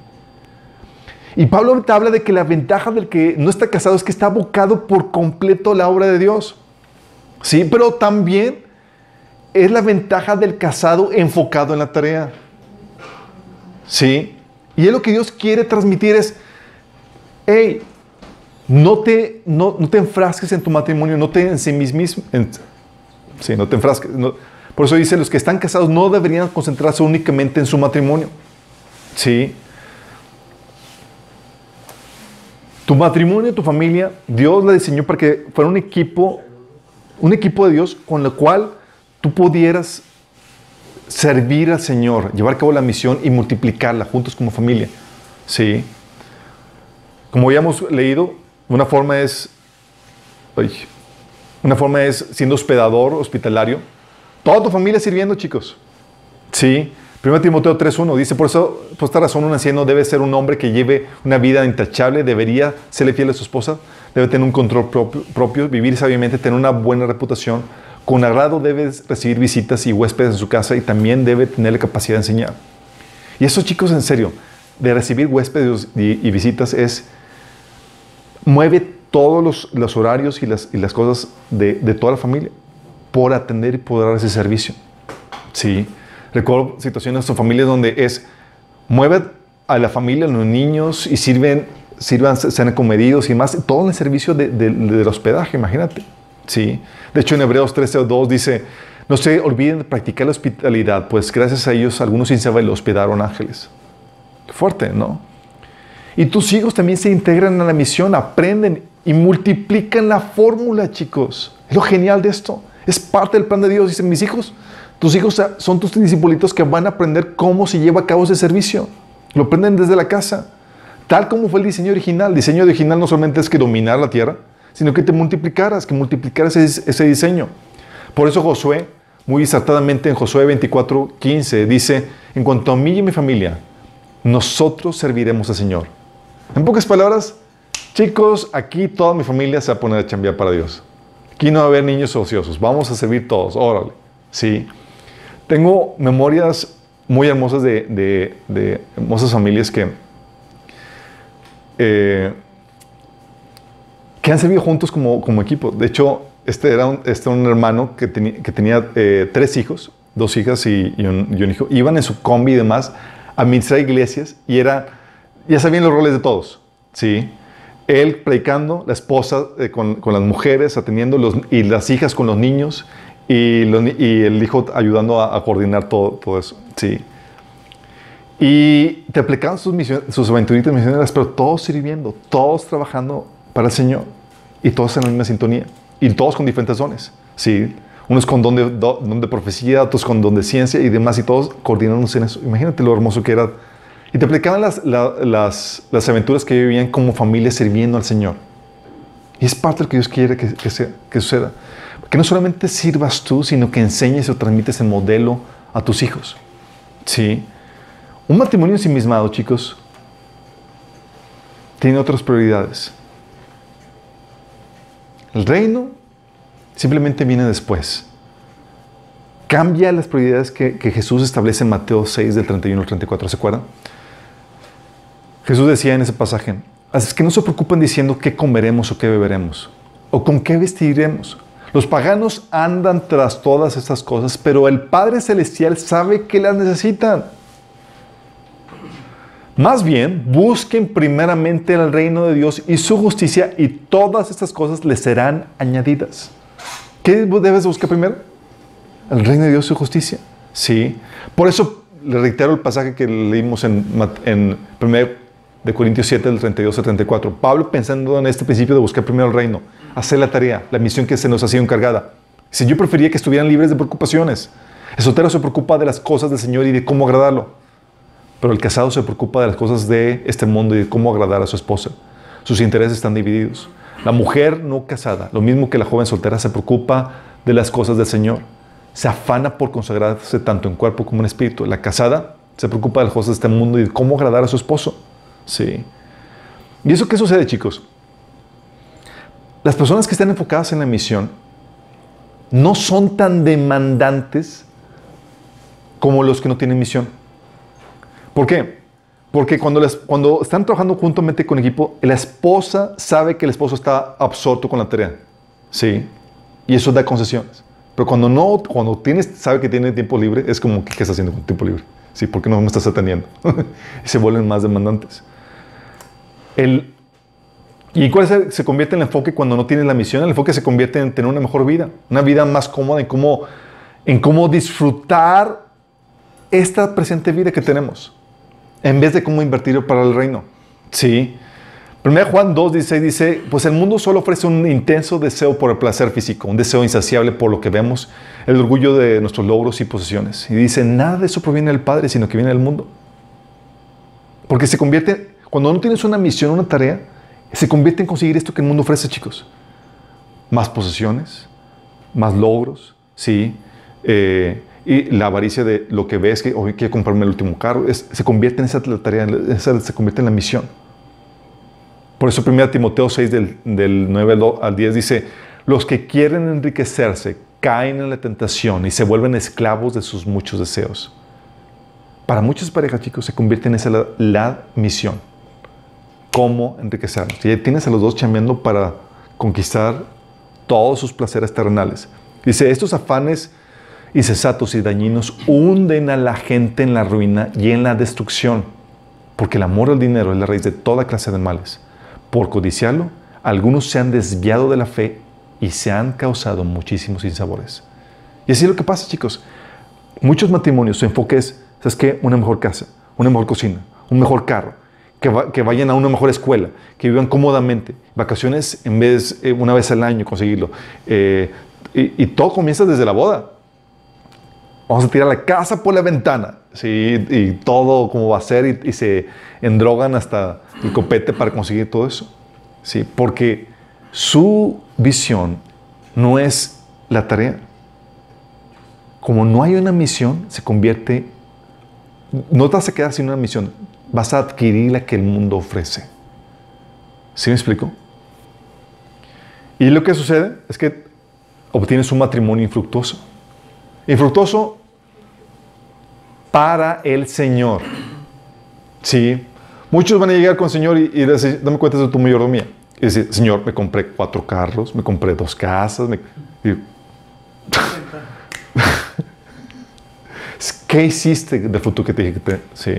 Y Pablo te habla de que la ventaja del que no está casado es que está abocado por completo a la obra de Dios. Sí, pero también es la ventaja del casado enfocado en la tarea. Sí. Y es lo que Dios quiere transmitir es, hey, no te, no, te enfrasques en tu matrimonio, no te en sí no te enfrasques. Por eso dice, los que están casados no deberían concentrarse únicamente en su matrimonio. Sí. Tu matrimonio, tu familia, Dios la diseñó para que fuera un equipo, un equipo de Dios con el cual tú pudieras servir al Señor, llevar a cabo la misión y multiplicarla juntos como familia. Sí. Como ya hemos leído, una forma es, una forma es siendo hospedador, hospitalario. Toda tu familia sirviendo, chicos. Sí. 1 Timoteo 3.1 dice, por eso, por esta razón, un anciano debe ser un hombre que lleve una vida intachable, debería serle fiel a su esposa, debe tener un control propio, vivir sabiamente, tener una buena reputación, con agrado debe recibir visitas y huéspedes en su casa y también debe tener la capacidad de enseñar. Y eso, chicos, en serio, de recibir huéspedes y, visitas es, mueve todos los, horarios y las, cosas de, toda la familia por atender y poder dar ese servicio. Sí. Recuerdo situaciones o familias donde es, mueve a la familia, a los niños y sirven, sirvan, sean comedidos y más, todo en el servicio de, de, del hospedaje, imagínate. ¿sí? De hecho, en Hebreos 13 2 dice, no se olviden de practicar la hospitalidad, pues gracias a ellos algunos sin saber hospedaron ángeles. Fuerte, ¿no? Y tus hijos también se integran a la misión, aprenden y multiplican la fórmula, chicos. Es lo genial de esto. Es parte del plan de Dios. Dicen, mis hijos, tus hijos son tus discípulos que van a aprender cómo se lleva a cabo ese servicio. Lo aprenden desde la casa. Tal como fue el diseño original. El diseño original no solamente es que dominar la tierra, sino que te multiplicaras, que multiplicaras ese, diseño. Por eso Josué, muy exaltadamente en Josué 24, 15, dice, en cuanto a mí y mi familia, nosotros serviremos al Señor. En pocas palabras, chicos, aquí toda mi familia se va a poner a chambear para Dios. Aquí no va a haber niños ociosos, vamos a servir todos, órale. Sí. Tengo memorias muy hermosas de, hermosas familias que, eh, que han servido juntos como, equipo. De hecho, este era un, este un hermano que, tenía eh, tres hijos, dos hijas y, y, un, y, un, hijo. Iban en su combi y demás a administrar iglesias y era, ya sabían los roles de todos, ¿sí? Él predicando, la esposa eh, con, las mujeres, atendiendo los, y las hijas con los niños y, el hijo ayudando a, coordinar todo, todo eso, ¿sí? Y te aplicaban sus, misiones, sus aventuritas misioneras, pero todos sirviendo, todos trabajando para el Señor y todos en la misma sintonía y todos con diferentes dones, ¿sí? Unos con don de, don de profecía, otros con don de ciencia y demás, y todos coordinándose en eso. Imagínate lo hermoso que era. Y te aplicaban las, la, las, aventuras que vivían como familia sirviendo al Señor. Y es parte de lo que Dios quiere que, que suceda. Que no solamente sirvas tú, sino que enseñes o transmites el modelo a tus hijos. ¿Sí? Un matrimonio ensimismado, chicos, tiene otras prioridades. El reino simplemente viene después. Cambia las prioridades que, que, Jesús establece en Mateo 6, del 31 al 34. ¿Se acuerdan? Jesús decía en ese pasaje, así que no se preocupen diciendo qué comeremos o qué beberemos, o con qué vestiremos. Los paganos andan tras todas estas cosas, pero el Padre Celestial sabe que las necesitan. Más bien, busquen primeramente el reino de Dios y su justicia y todas estas cosas les serán añadidas. ¿Qué debes buscar primero? El reino de Dios y su justicia. Sí. Por eso le reitero el pasaje que leímos en, en 1 de Corintios 7, del 32 al 34. Pablo pensando en este principio de buscar primero el reino, hacer la tarea, la misión que se nos ha sido encargada. Si yo prefería que estuvieran libres de preocupaciones. El soltero se preocupa de las cosas del Señor y de cómo agradarlo. Pero el casado se preocupa de las cosas de este mundo y de cómo agradar a su esposa. Sus intereses están divididos. La mujer no casada, lo mismo que la joven soltera, se preocupa de las cosas del Señor. Se afana por consagrarse tanto en cuerpo como en espíritu. La casada se preocupa de las cosas de este mundo y de cómo agradar a su esposo. Sí. ¿Y eso qué sucede, chicos? Las personas que están enfocadas en la misión no son tan demandantes como los que no tienen misión. ¿Por qué? Porque cuando, les, cuando están trabajando juntamente con equipo, la esposa sabe que el esposo está absorto con la tarea. Sí. Y eso da concesiones. Pero cuando no, cuando tienes, sabe que tiene tiempo libre, es como, ¿qué estás haciendo con tiempo libre? Sí, ¿por qué no me estás atendiendo? y (laughs) se vuelven más demandantes. ¿Y cuál se, se, convierte en el enfoque cuando no tienes la misión? El enfoque se convierte en tener una mejor vida, una vida más cómoda, en cómo, en cómo disfrutar esta presente vida que tenemos en vez de cómo invertirlo para el reino. Sí. 1 Juan 2, 16 dice, pues el mundo solo ofrece un intenso deseo por el placer físico, un deseo insaciable por lo que vemos, el orgullo de nuestros logros y posesiones. Y dice, nada de eso proviene del Padre, sino que viene del mundo. Porque se convierte, cuando no tienes una misión, una tarea, se convierte en conseguir esto que el mundo ofrece, chicos. Más posesiones, más logros, sí. Eh, y la avaricia de lo que ves, que hoy quiero comprarme el último carro, se convierte en esa tarea, esa, se convierte en la misión. Por eso 1 Timoteo 6 del, del 9 al 10 dice, los que quieren enriquecerse caen en la tentación y se vuelven esclavos de sus muchos deseos. Para muchas parejas, chicos, se convierte en esa la misión. ¿Cómo enriquecernos? Y tienes a los dos chambeando para conquistar todos sus placeres terrenales. Dice, estos afanes insensatos y dañinos hunden a la gente en la ruina y en la destrucción. porque el amor al dinero es la raíz de toda clase de males. Por codiciarlo, algunos se han desviado de la fe y se han causado muchísimos sinsabores. Y así es lo que pasa, chicos. Muchos matrimonios, su enfoque es, ¿sabes qué? Una mejor casa, una mejor cocina, un mejor carro, que, vayan a una mejor escuela, que vivan cómodamente, vacaciones en vez eh, una vez al año conseguirlo. Eh, y, todo comienza desde la boda. Vamos a tirar la casa por la ventana, ¿sí? y todo como va a ser, y, se endrogan hasta el copete para conseguir todo eso. ¿sí? Porque su visión no es la tarea. Como no hay una misión, se convierte, no te vas a quedar sin una misión, vas a adquirir la que el mundo ofrece. ¿Sí me explico? Y lo que sucede es que obtienes un matrimonio infructuoso. Infructuoso para el Señor. Sí. Muchos van a llegar con el Señor y, decir, dame cuenta de tu mayordomía. Y decir, Señor, me compré cuatro carros, me compré dos casas. (laughs) ¿Qué hiciste del fruto que te dije que te... Sí.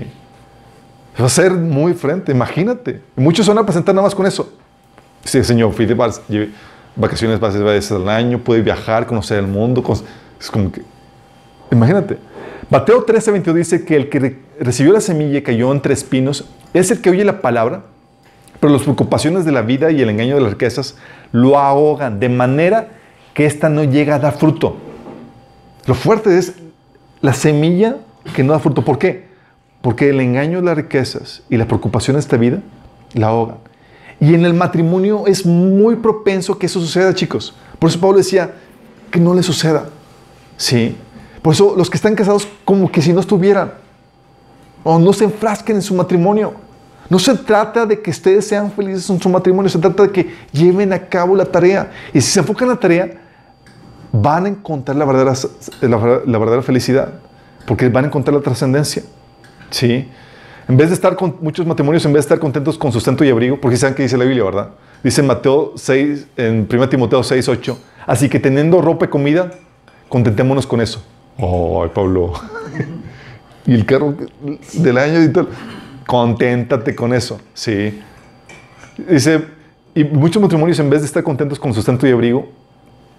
Va a ser muy frente, imagínate. muchos van a presentar nada más con eso. Sí, Señor, fui de vacaciones varias veces al año, pude viajar, conocer el mundo. Es como que, imagínate. Mateo 13, 22 dice que el que recibió la semilla y cayó entre espinos es el que oye la palabra, pero las preocupaciones de la vida y el engaño de las riquezas lo ahogan de manera que ésta no llega a dar fruto. Lo fuerte es la semilla que no da fruto. ¿Por qué? Porque el engaño de las riquezas y las preocupaciones de esta vida la ahogan. Y en el matrimonio es muy propenso que eso suceda, chicos. Por eso Pablo decía que no le suceda. Sí. Por eso los que están casados como que si no estuvieran. O no se enfrasquen en su matrimonio. No se trata de que ustedes sean felices en su matrimonio, se trata de que lleven a cabo la tarea. Y si se enfocan en la tarea, van a encontrar la verdadera, la verdadera felicidad, porque van a encontrar la trascendencia. ¿Sí? En vez de estar con muchos matrimonios, en vez de estar contentos con sustento y abrigo, porque saben que dice la Biblia, ¿verdad? Dice Mateo 6, en 1 Timoteo 6, 8. Así que teniendo ropa y comida, contentémonos con eso. Ay, Pablo. (laughs) y el carro del año y. Conténtate con eso, sí. Dice, y muchos matrimonios, en vez de estar contentos con sustento y abrigo,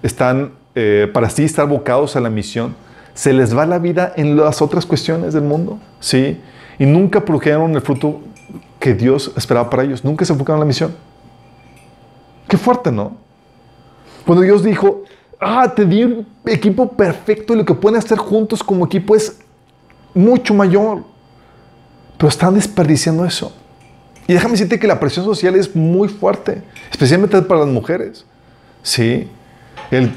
están, eh, para así estar abocados a la misión, se les va la vida en las otras cuestiones del mundo, sí y nunca produjeron el fruto que Dios esperaba para ellos. Nunca se enfocaron en la misión. Qué fuerte, ¿no? Cuando Dios dijo, ah, te di un equipo perfecto y lo que pueden hacer juntos como equipo es mucho mayor. Pero están desperdiciando eso. Y déjame decirte que la presión social es muy fuerte, especialmente para las mujeres. Sí. El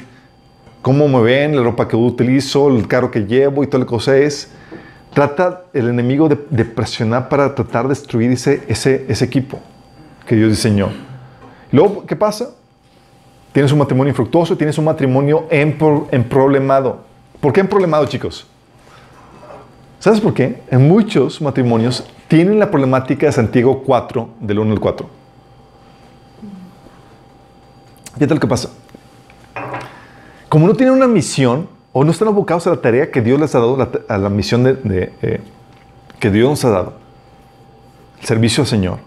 cómo me ven, la ropa que utilizo, el carro que llevo y toda la cosa es trata el enemigo de, presionar para tratar de destruir ese, ese, ese equipo que Dios diseñó. Luego, ¿qué pasa? Tienes un matrimonio infructuoso, tienes un matrimonio emproblemado. ¿Por qué emproblemado, chicos? ¿Sabes por qué? En muchos matrimonios tienen la problemática de Santiago 4, del 1 al 4. ¿Qué tal que pasa? Como no tienen una misión, o no están abocados a la tarea que Dios les ha dado, a la misión eh, que Dios nos ha dado, el servicio al Señor.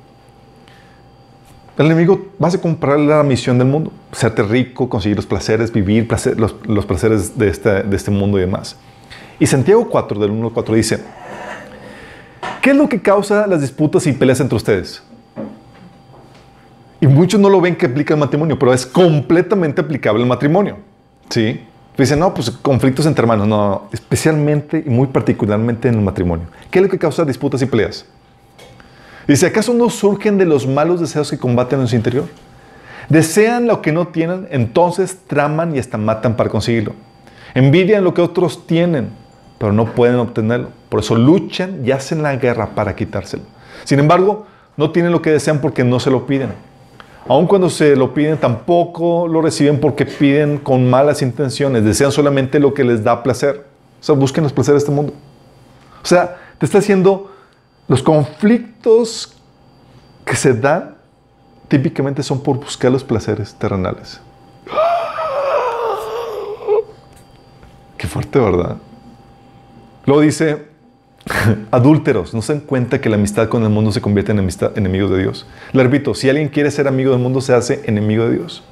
El enemigo va a comprarle la misión del mundo, serte rico, conseguir los placeres, vivir los, placeres de este, mundo y demás. Y Santiago 4, del 1 al 4, dice, ¿qué es lo que causa las disputas y peleas entre ustedes? Y muchos no lo ven que aplica el matrimonio, pero es completamente aplicable al matrimonio. ¿Sí? Dicen, no, pues conflictos entre hermanos. No, especialmente y muy particularmente en el matrimonio. ¿Qué es lo que causa disputas y peleas? Dice, ¿acaso no surgen de los malos deseos que combaten en su interior? Desean lo que no tienen, entonces traman y hasta matan para conseguirlo. Envidian lo que otros tienen, pero no pueden obtenerlo. Por eso luchan y hacen la guerra para quitárselo. Sin embargo, no tienen lo que desean porque no se lo piden. Aun cuando se lo piden, tampoco lo reciben porque piden con malas intenciones, desean solamente lo que les da placer. O sea, busquen los placeres de este mundo. O sea, te está haciendo los conflictos que se dan típicamente son por buscar los placeres terrenales. (gasps) Qué fuerte, ¿verdad? Luego dice (laughs) Adúlteros, no se dan cuenta que la amistad con el mundo se convierte en amistad, enemigos de Dios. Le repito, si alguien quiere ser amigo del mundo, se hace enemigo de Dios.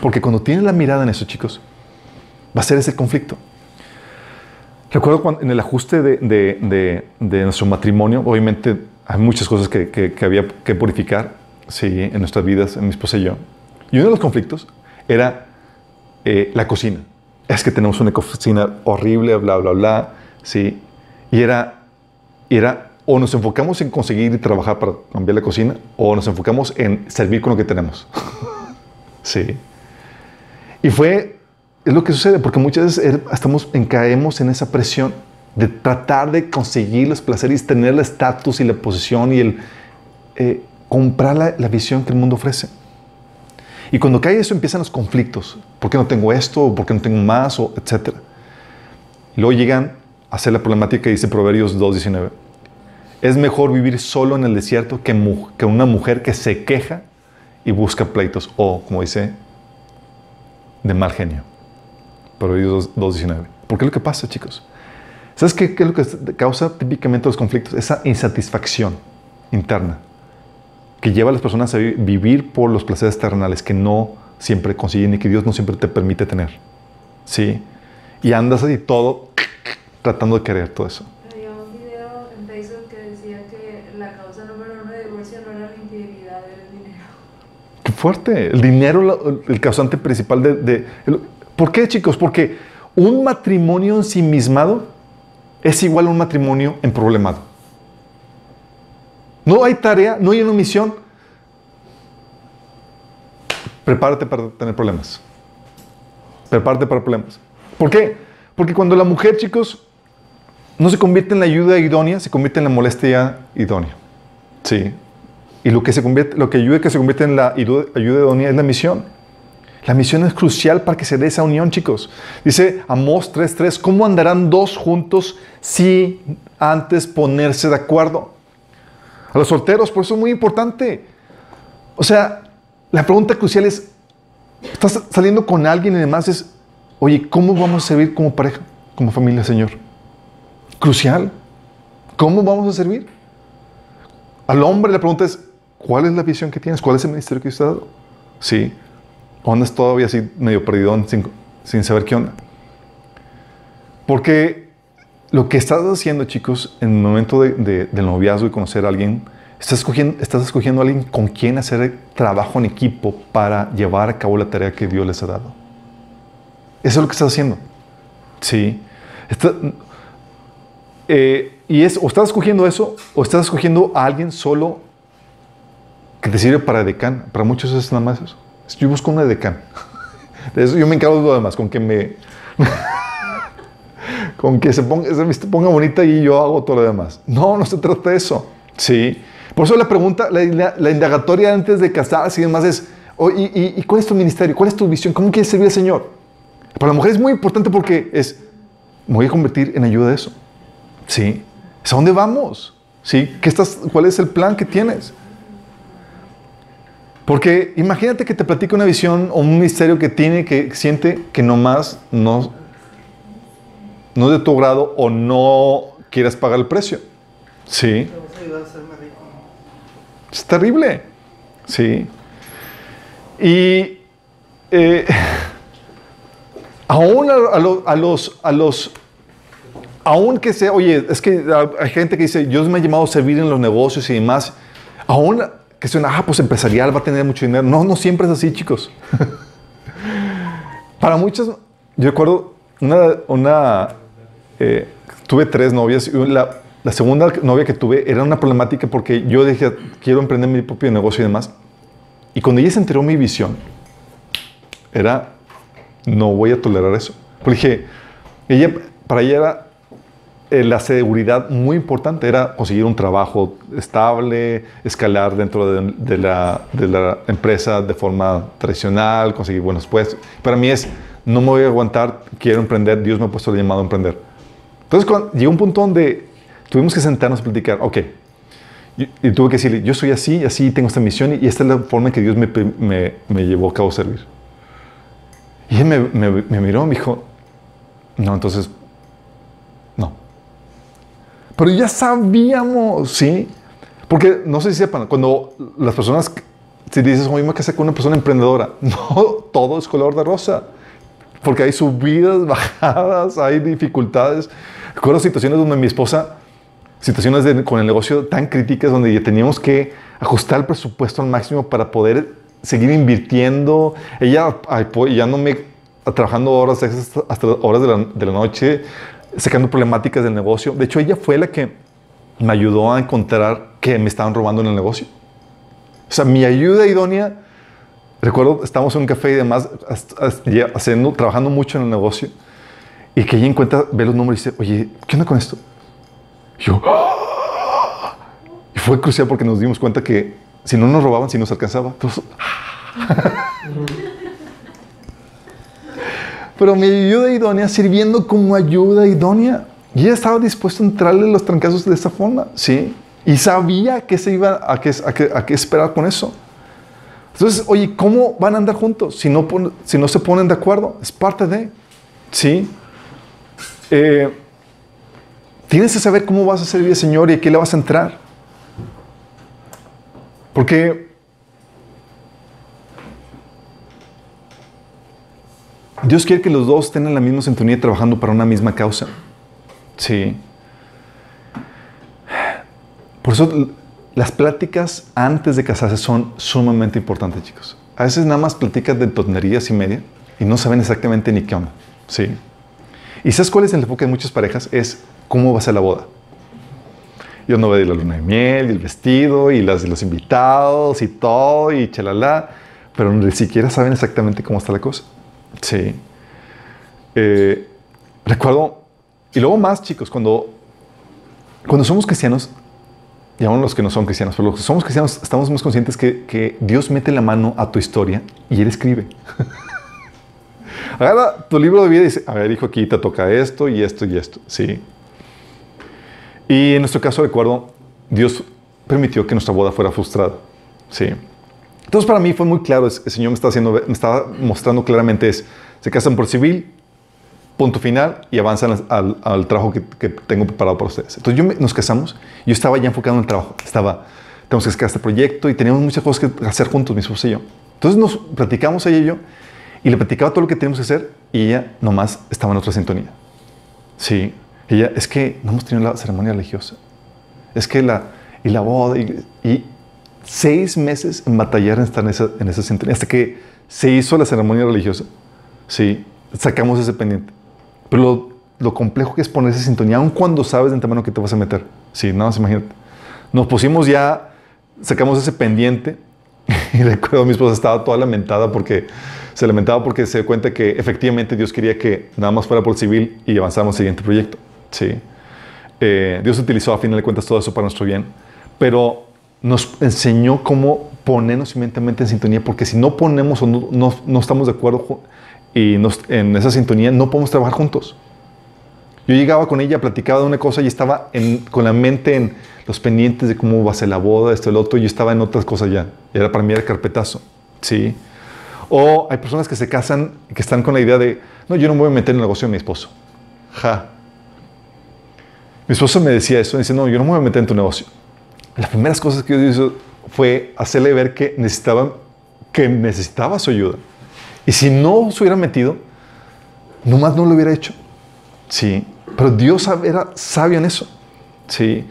Porque cuando tienes la mirada en eso, chicos, va a ser ese conflicto. Recuerdo cuando, en el ajuste de, nuestro matrimonio, obviamente hay muchas cosas que, había que purificar sí, en nuestras vidas, en mi esposa y yo. Y uno de los conflictos era eh, la cocina. Es que tenemos una cocina horrible, bla, bla, bla. Sí. Y era, era o nos enfocamos en conseguir y trabajar para cambiar la cocina, o nos enfocamos en servir con lo que tenemos. (laughs) sí. Y fue, es lo que sucede, porque muchas veces er, estamos, caemos en esa presión de tratar de conseguir los placeres, tener el estatus y la posición y el eh, comprar la, la, visión que el mundo ofrece. Y cuando cae eso empiezan los conflictos. ¿Por qué no tengo esto? ¿Por qué no tengo más? O, etcétera. Y luego llegan a ser la problemática que dice Proverbios 2.19. Es mejor vivir solo en el desierto que, que una mujer que se queja y busca pleitos. O, como dice de mal genio. Proverbios 2.19. ¿Por qué es lo que pasa, chicos? ¿Sabes qué, es lo que causa típicamente los conflictos? Esa insatisfacción interna que lleva a las personas a vivir por los placeres terrenales que no siempre consiguen y que Dios no siempre te permite tener. ¿Sí? Y andas así todo tratando de querer todo eso. Había un video en Facebook que decía que la causa número uno de divorcio no era la infidelidad, era el dinero. Qué fuerte. El dinero, el causante principal de... ¿Por qué, chicos? Porque un matrimonio ensimismado es igual a un matrimonio en problemado. No hay tarea, no hay una misión. Prepárate para tener problemas. Prepárate para problemas. ¿Por qué? Porque cuando la mujer, chicos, no se convierte en la ayuda idónea, se convierte en la molestia idónea. Sí. Y lo que, se convierte, lo que ayuda que se convierte en la ayuda idónea es la misión. La misión es crucial para que se dé esa unión, chicos. Dice Amós 3.3, ¿cómo andarán dos juntos si antes ponerse de acuerdo? A los solteros, por eso es muy importante. O sea, la pregunta crucial es, ¿estás saliendo con alguien y demás? Es, oye, ¿cómo vamos a servir como pareja, como familia, Señor? Crucial. ¿Cómo vamos a servir? Al hombre la pregunta es, ¿Cuál es la visión que tienes? ¿Cuál es el ministerio que has dado? Sí. ¿O andas todavía así medio perdido sin, saber qué onda? Porque lo que estás haciendo, chicos, en el momento del noviazgo y conocer a alguien, estás escogiendo, estás escogiendo a alguien con quien hacer trabajo en equipo para llevar a cabo la tarea que Dios les ha dado. Eso es lo que estás haciendo. Sí. Eh, y es, o estás escogiendo eso, o estás escogiendo a alguien solo que te sirve para decán. Para muchos es nada más eso. Yo busco una decán. (laughs) De eso yo me encargo de lo demás, con que me... (laughs) con que se ponga, se ponga bonita y yo hago todo lo demás. No, no se trata de eso. Sí. Por eso la pregunta, la, indagatoria antes de casarse y demás es, oh, y, cuál es tu ministerio? ¿Cuál es tu visión? ¿Cómo quieres servir al Señor? Para la mujer es muy importante porque es, me voy a convertir en ayuda de eso. Sí. ¿A dónde vamos? ¿Sí? ¿Qué estás, ¿Cuál es el plan que tienes? Porque imagínate que te platica una visión o un misterio que tiene, que siente que nomás no, no es de tu grado o no quieras pagar el precio. Sí. Es terrible. Sí. Y eh, (laughs) aún a, los, a los, aún que sea, oye, es que hay gente que dice, Dios me ha llamado a servir en los negocios y demás, aún que suena, ah, pues empresarial, va a tener mucho dinero. No, no siempre es así, chicos. (laughs) Para muchos, yo recuerdo una, una eh, tuve tres novias y la, la, segunda novia que tuve era una problemática porque yo dije, quiero emprender mi propio negocio y demás. Y cuando ella se enteró mi visión, era, no voy a tolerar eso. Porque dije, ella, para ella era eh, la seguridad muy importante era conseguir un trabajo estable, escalar dentro de, la, de, la, empresa de forma tradicional, conseguir buenos puestos. Para mí es, no me voy a aguantar, quiero emprender, Dios me ha puesto el llamado a emprender. Entonces, cuando, llegó un punto donde tuvimos que sentarnos a platicar, ok, y, tuve que decirle, yo soy así, así, tengo esta misión y esta es la forma en que Dios me, me, me llevó a cabo servir. Y él me, me miró y me dijo, no, entonces Pero ya sabíamos, ¿sí? Porque no sé si sepan, cuando las personas, si dices, oye, me casé con una persona emprendedora, (laughs) no todo es color de rosa. Porque hay subidas, (laughs) bajadas, hay dificultades. Recuerdo situaciones donde mi esposa, situaciones con el negocio tan críticas donde ya teníamos que ajustar el presupuesto al máximo para poder seguir invirtiendo. Ella apoyándome, trabajando horas hasta horas de la, de la noche, sacando problemáticas del negocio. De hecho, ella fue la que me ayudó a encontrar que me estaban robando en el negocio. O sea, mi ayuda idónea, recuerdo, estábamos en un café y demás, haciendo, trabajando mucho en el negocio, y que ella encuentra, ve los números y dice, oye, ¿qué onda con esto? Y yo, ¡Ah! y fue crucial porque nos dimos cuenta que si no nos robaban, si nos alcanzaba. (laughs) (laughs) Pero mi ayuda idónea sirviendo como ayuda idónea. Y ella estaba dispuesto a entrarle los trancazos de esa forma, ¿sí? Y sabía que se iba a qué, a qué, esperar con eso. Entonces, oye, ¿cómo van a andar juntos si no, si no se ponen de acuerdo? Es parte de, ¿sí? Eh, tienes que saber cómo vas a servir al Señor y a qué le vas a entrar. Porque Dios quiere que los dos estén en la misma sintonía trabajando para una misma causa. Sí. Por eso las pláticas antes de casarse son sumamente importantes, chicos. A veces nada más platicas de tonterías y media y no saben exactamente ni qué onda. Sí. ¿Y sabes cuál es el enfoque de muchas parejas? Es cómo va a ser la boda. Yo no veo la luna de miel y el vestido y las los invitados y todo y chalala, pero ni siquiera saben exactamente cómo está la cosa. Sí. Eh, recuerdo, y luego más chicos, cuando, cuando somos cristianos, y aún los que no son cristianos, pero los que somos cristianos estamos más conscientes que, que Dios mete la mano a tu historia y Él escribe. (laughs) Agarra tu libro de vida y dice, a ver, hijo, aquí te toca esto y esto y esto. Sí. Y en nuestro caso, recuerdo, Dios permitió que nuestra boda fuera frustrada. Sí. Entonces para mí fue muy claro, el Señor me estaba, haciendo, me estaba mostrando claramente es, se casan por civil, punto final, y avanzan al, trabajo que, tengo preparado para ustedes. Entonces yo nos casamos, yo estaba ya enfocado en el trabajo, estaba, tenemos que sacar este proyecto y teníamos muchas cosas que hacer juntos, mi esposa y yo. Entonces nos platicamos ella y yo, y le platicaba todo lo que teníamos que hacer, y ella nomás estaba en otra sintonía. Sí, ella, es que no hemos tenido la ceremonia religiosa, es que la, y la boda, y seis meses en batallar en estar en esa, en hasta que se hizo la ceremonia religiosa. Sí, sacamos ese pendiente. Pero lo, lo complejo que es poner esa sintonía, aun cuando sabes de antemano que te vas a meter. Sí, nada más imagínate. Nos pusimos ya, sacamos ese pendiente (laughs) y recuerdo mi esposa estaba toda lamentada porque se lamentaba porque se dio cuenta que efectivamente Dios quería que nada más fuera por civil y avanzáramos al siguiente proyecto. Sí. Eh, Dios utilizó a final de cuentas todo eso para nuestro bien. Pero nos enseñó cómo ponernos inmediatamente en sintonía, porque si no ponemos o no, no, estamos de acuerdo y en esa sintonía, no podemos trabajar juntos. Yo llegaba con ella, platicaba de una cosa y estaba con la mente en los pendientes de cómo va a ser la boda, esto, el otro, y estaba en otras cosas ya. Era para mí el carpetazo. ¿sí? O hay personas que se casan que están con la idea de, no, yo no me voy a meter en el negocio de mi esposo. Ja. Mi esposo me decía eso, dice, no, yo no me voy a meter en tu negocio las primeras cosas que Dios hizo fue hacerle ver que necesitaba, que necesitaba su ayuda. Y si no se hubiera metido, nomás no lo hubiera hecho. Sí, pero Dios era sabio en eso. Sí,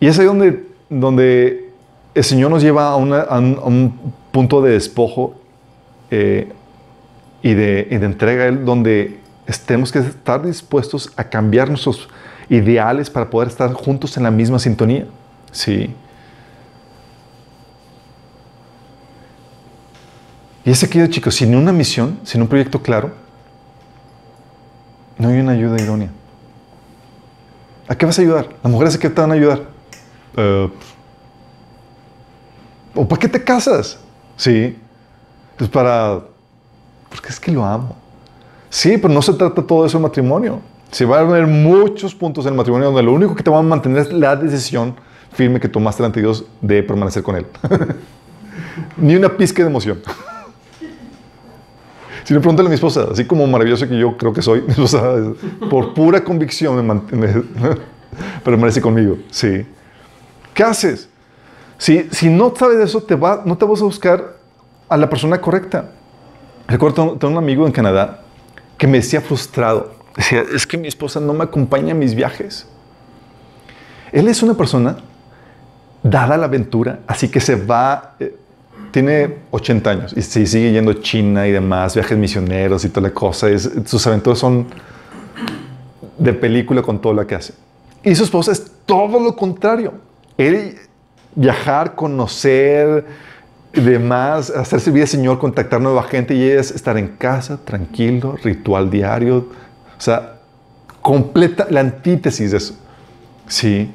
y es ahí donde, donde el Señor nos lleva a, un, punto de despojo eh, y, de, entrega donde tenemos que estar dispuestos a cambiar nuestros ideales para poder estar juntos en la misma sintonía. Sí. Y ese querido chicos, sin una misión, sin un proyecto claro, no hay una ayuda idónea. ¿A qué vas a ayudar? Las mujeres a qué te van a ayudar. Eh, ¿O para qué te casas? Sí. Pues para... Porque es que lo amo. Sí, pero no se trata todo eso en matrimonio. Se van a ver muchos puntos en el matrimonio donde lo único que te va a mantener es la decisión firme que tomaste ante Dios de permanecer con Él. (laughs) Ni una pizca de emoción. (laughs) si me preguntan a mi esposa, así como maravilloso que yo creo que soy, (laughs) mi esposa, por pura convicción me, pero merece conmigo. Sí. ¿Qué haces? Si, si no sabes eso, te va, no te vas a buscar a la persona correcta. Recuerdo, tengo un amigo en Canadá que me decía frustrado. Decía, es que mi esposa no me acompaña en mis viajes. Él es una persona dada la aventura, así que se va, eh, tiene 80 años y se sigue yendo a China y demás, viajes misioneros y toda la cosa. Sus aventuras son de película con todo lo que hace. Y su esposa es todo lo contrario. Él viajar, conocer, demás, hacerse vida Señor, contactar nueva gente y es estar en casa, tranquilo, ritual diario. O sea, completa la antítesis de eso. Sí.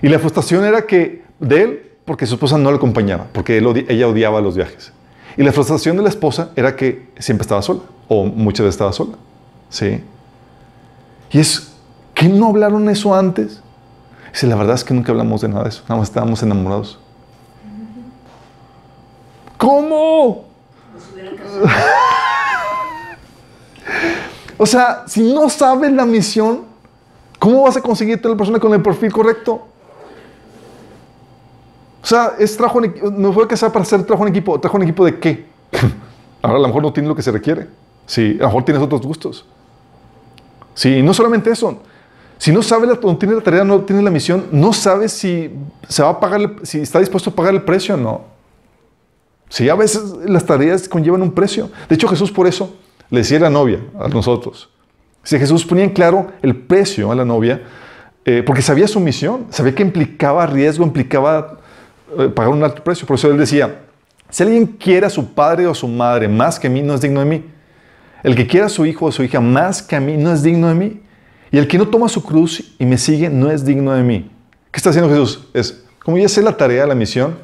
Y la frustración era que de él, porque su esposa no lo acompañaba, porque ella odiaba los viajes. Y la frustración de la esposa era que siempre estaba sola, o muchas veces estaba sola. Sí. Y es, ¿qué no hablaron eso antes? Dice, la verdad es que nunca hablamos de nada de eso, nada más estábamos enamorados. ¿Cómo? (laughs) o sea, si no sabes la misión, ¿cómo vas a conseguir a la persona con el perfil correcto? O sea, es trabajo en, no fue casar para hacer trabajo en equipo. ¿Trabajo en equipo de qué? (laughs) Ahora a lo mejor no tiene lo que se requiere. Sí, a lo mejor tienes otros gustos. Sí, y no solamente eso. Si no sabe, la, no tiene la tarea, no tiene la misión, no sabe si se va a pagar, si está dispuesto a pagar el precio o no. Sí, a veces las tareas conllevan un precio. De hecho, Jesús por eso le decía a la novia, a nosotros. Si Jesús ponía en claro el precio a la novia, eh, porque sabía su misión, sabía que implicaba riesgo, implicaba pagar un alto precio. Por eso él decía, si alguien quiere a su padre o a su madre más que a mí, no es digno de mí. El que quiera a su hijo o a su hija más que a mí, no es digno de mí. Y el que no toma su cruz y me sigue, no es digno de mí. ¿Qué está haciendo Jesús? Es, como ya sé la tarea, la misión,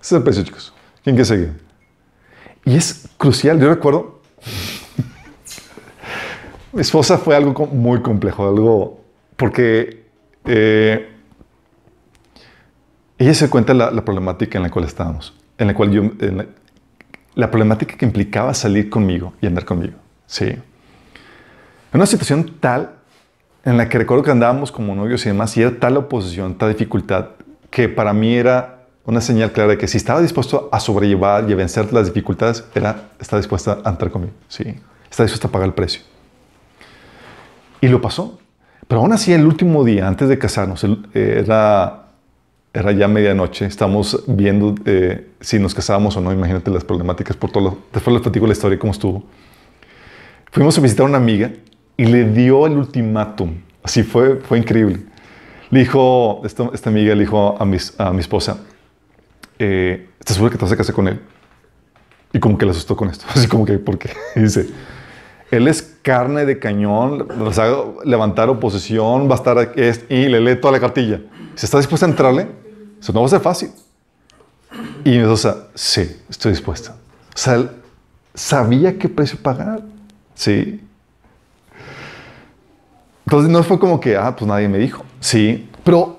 ese es el precio, chicos. ¿Quién que seguir? Y es crucial. Yo recuerdo, (laughs) mi esposa fue algo muy complejo, algo, porque eh, ella se cuenta la, problemática en la cual estábamos, en la cual yo, la, problemática que implicaba salir conmigo y andar conmigo. Sí. En una situación tal en la que recuerdo que andábamos como novios y demás, y era tal oposición, tal dificultad, que para mí era una señal clara de que si estaba dispuesto a sobrellevar y a vencer las dificultades, era, estaba dispuesta a entrar conmigo. Sí, estaba dispuesta a pagar el precio. Y lo pasó. Pero aún así, el último día, antes de casarnos, era era ya medianoche, estamos viendo eh, si nos casábamos o no, imagínate las problemáticas por todo lo, después les platico la historia cómo estuvo. Fuimos a visitar a una amiga y le dio el ultimátum, así fue, fue increíble. Le dijo, esta, esta amiga le dijo a, mis, a mi esposa, eh, ¿estás seguro que te vas a casar con él? Y como que le asustó con esto, (laughs) así como que, ¿por qué? (laughs) Y dice, él es carne de cañón, va a levantar oposición, va a estar aquí, y le lee toda la cartilla. Si está dispuesta a entrarle, eso no va a ser fácil. Y mi sí, estoy dispuesta. O sea, sabía qué precio pagar. Sí. Entonces no fue como que, ah, pues nadie me dijo. Sí, pero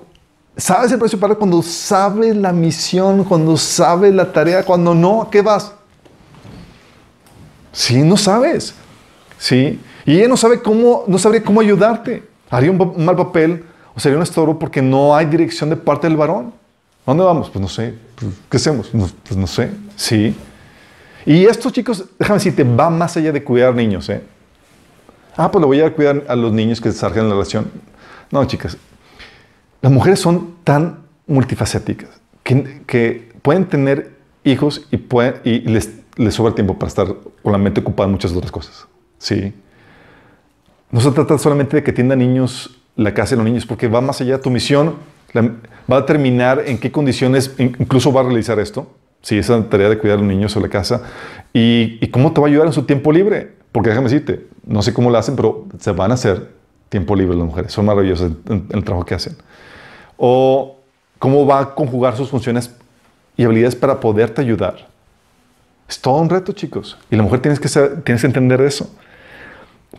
sabes el precio pagar cuando sabes la misión, cuando sabes la tarea, cuando no, ¿a qué vas? Sí, no sabes. Sí. Y ella no sabe cómo, no sabría cómo ayudarte. Haría un mal papel o sería un estorbo porque no hay dirección de parte del varón dónde vamos? Pues no sé. Pues, ¿Qué hacemos? pues no sé. Sí. Y estos chicos, déjame decirte, va más allá de cuidar niños. ¿eh? Ah, pues le voy a cuidar a los niños que salgan en la relación. No, chicas. Las mujeres son tan multifacéticas que, pueden tener hijos y les, les sobra tiempo para estar con la mente ocupada en muchas otras cosas. Sí. No se trata solamente de que atienda niños la casa de los niños, porque va más allá. Tu misión va a determinar en qué condiciones incluso va a realizar esto, si esa tarea de cuidar a los niños o la casa, y, cómo te va a ayudar en su tiempo libre. Porque déjame decirte, no sé cómo lo hacen, pero se van a hacer tiempo libre las mujeres. Son maravillosas en, el trabajo que hacen. O cómo va a conjugar sus funciones y habilidades para poderte ayudar. Es todo un reto, chicos. Y la mujer tienes que, tienes que entender eso.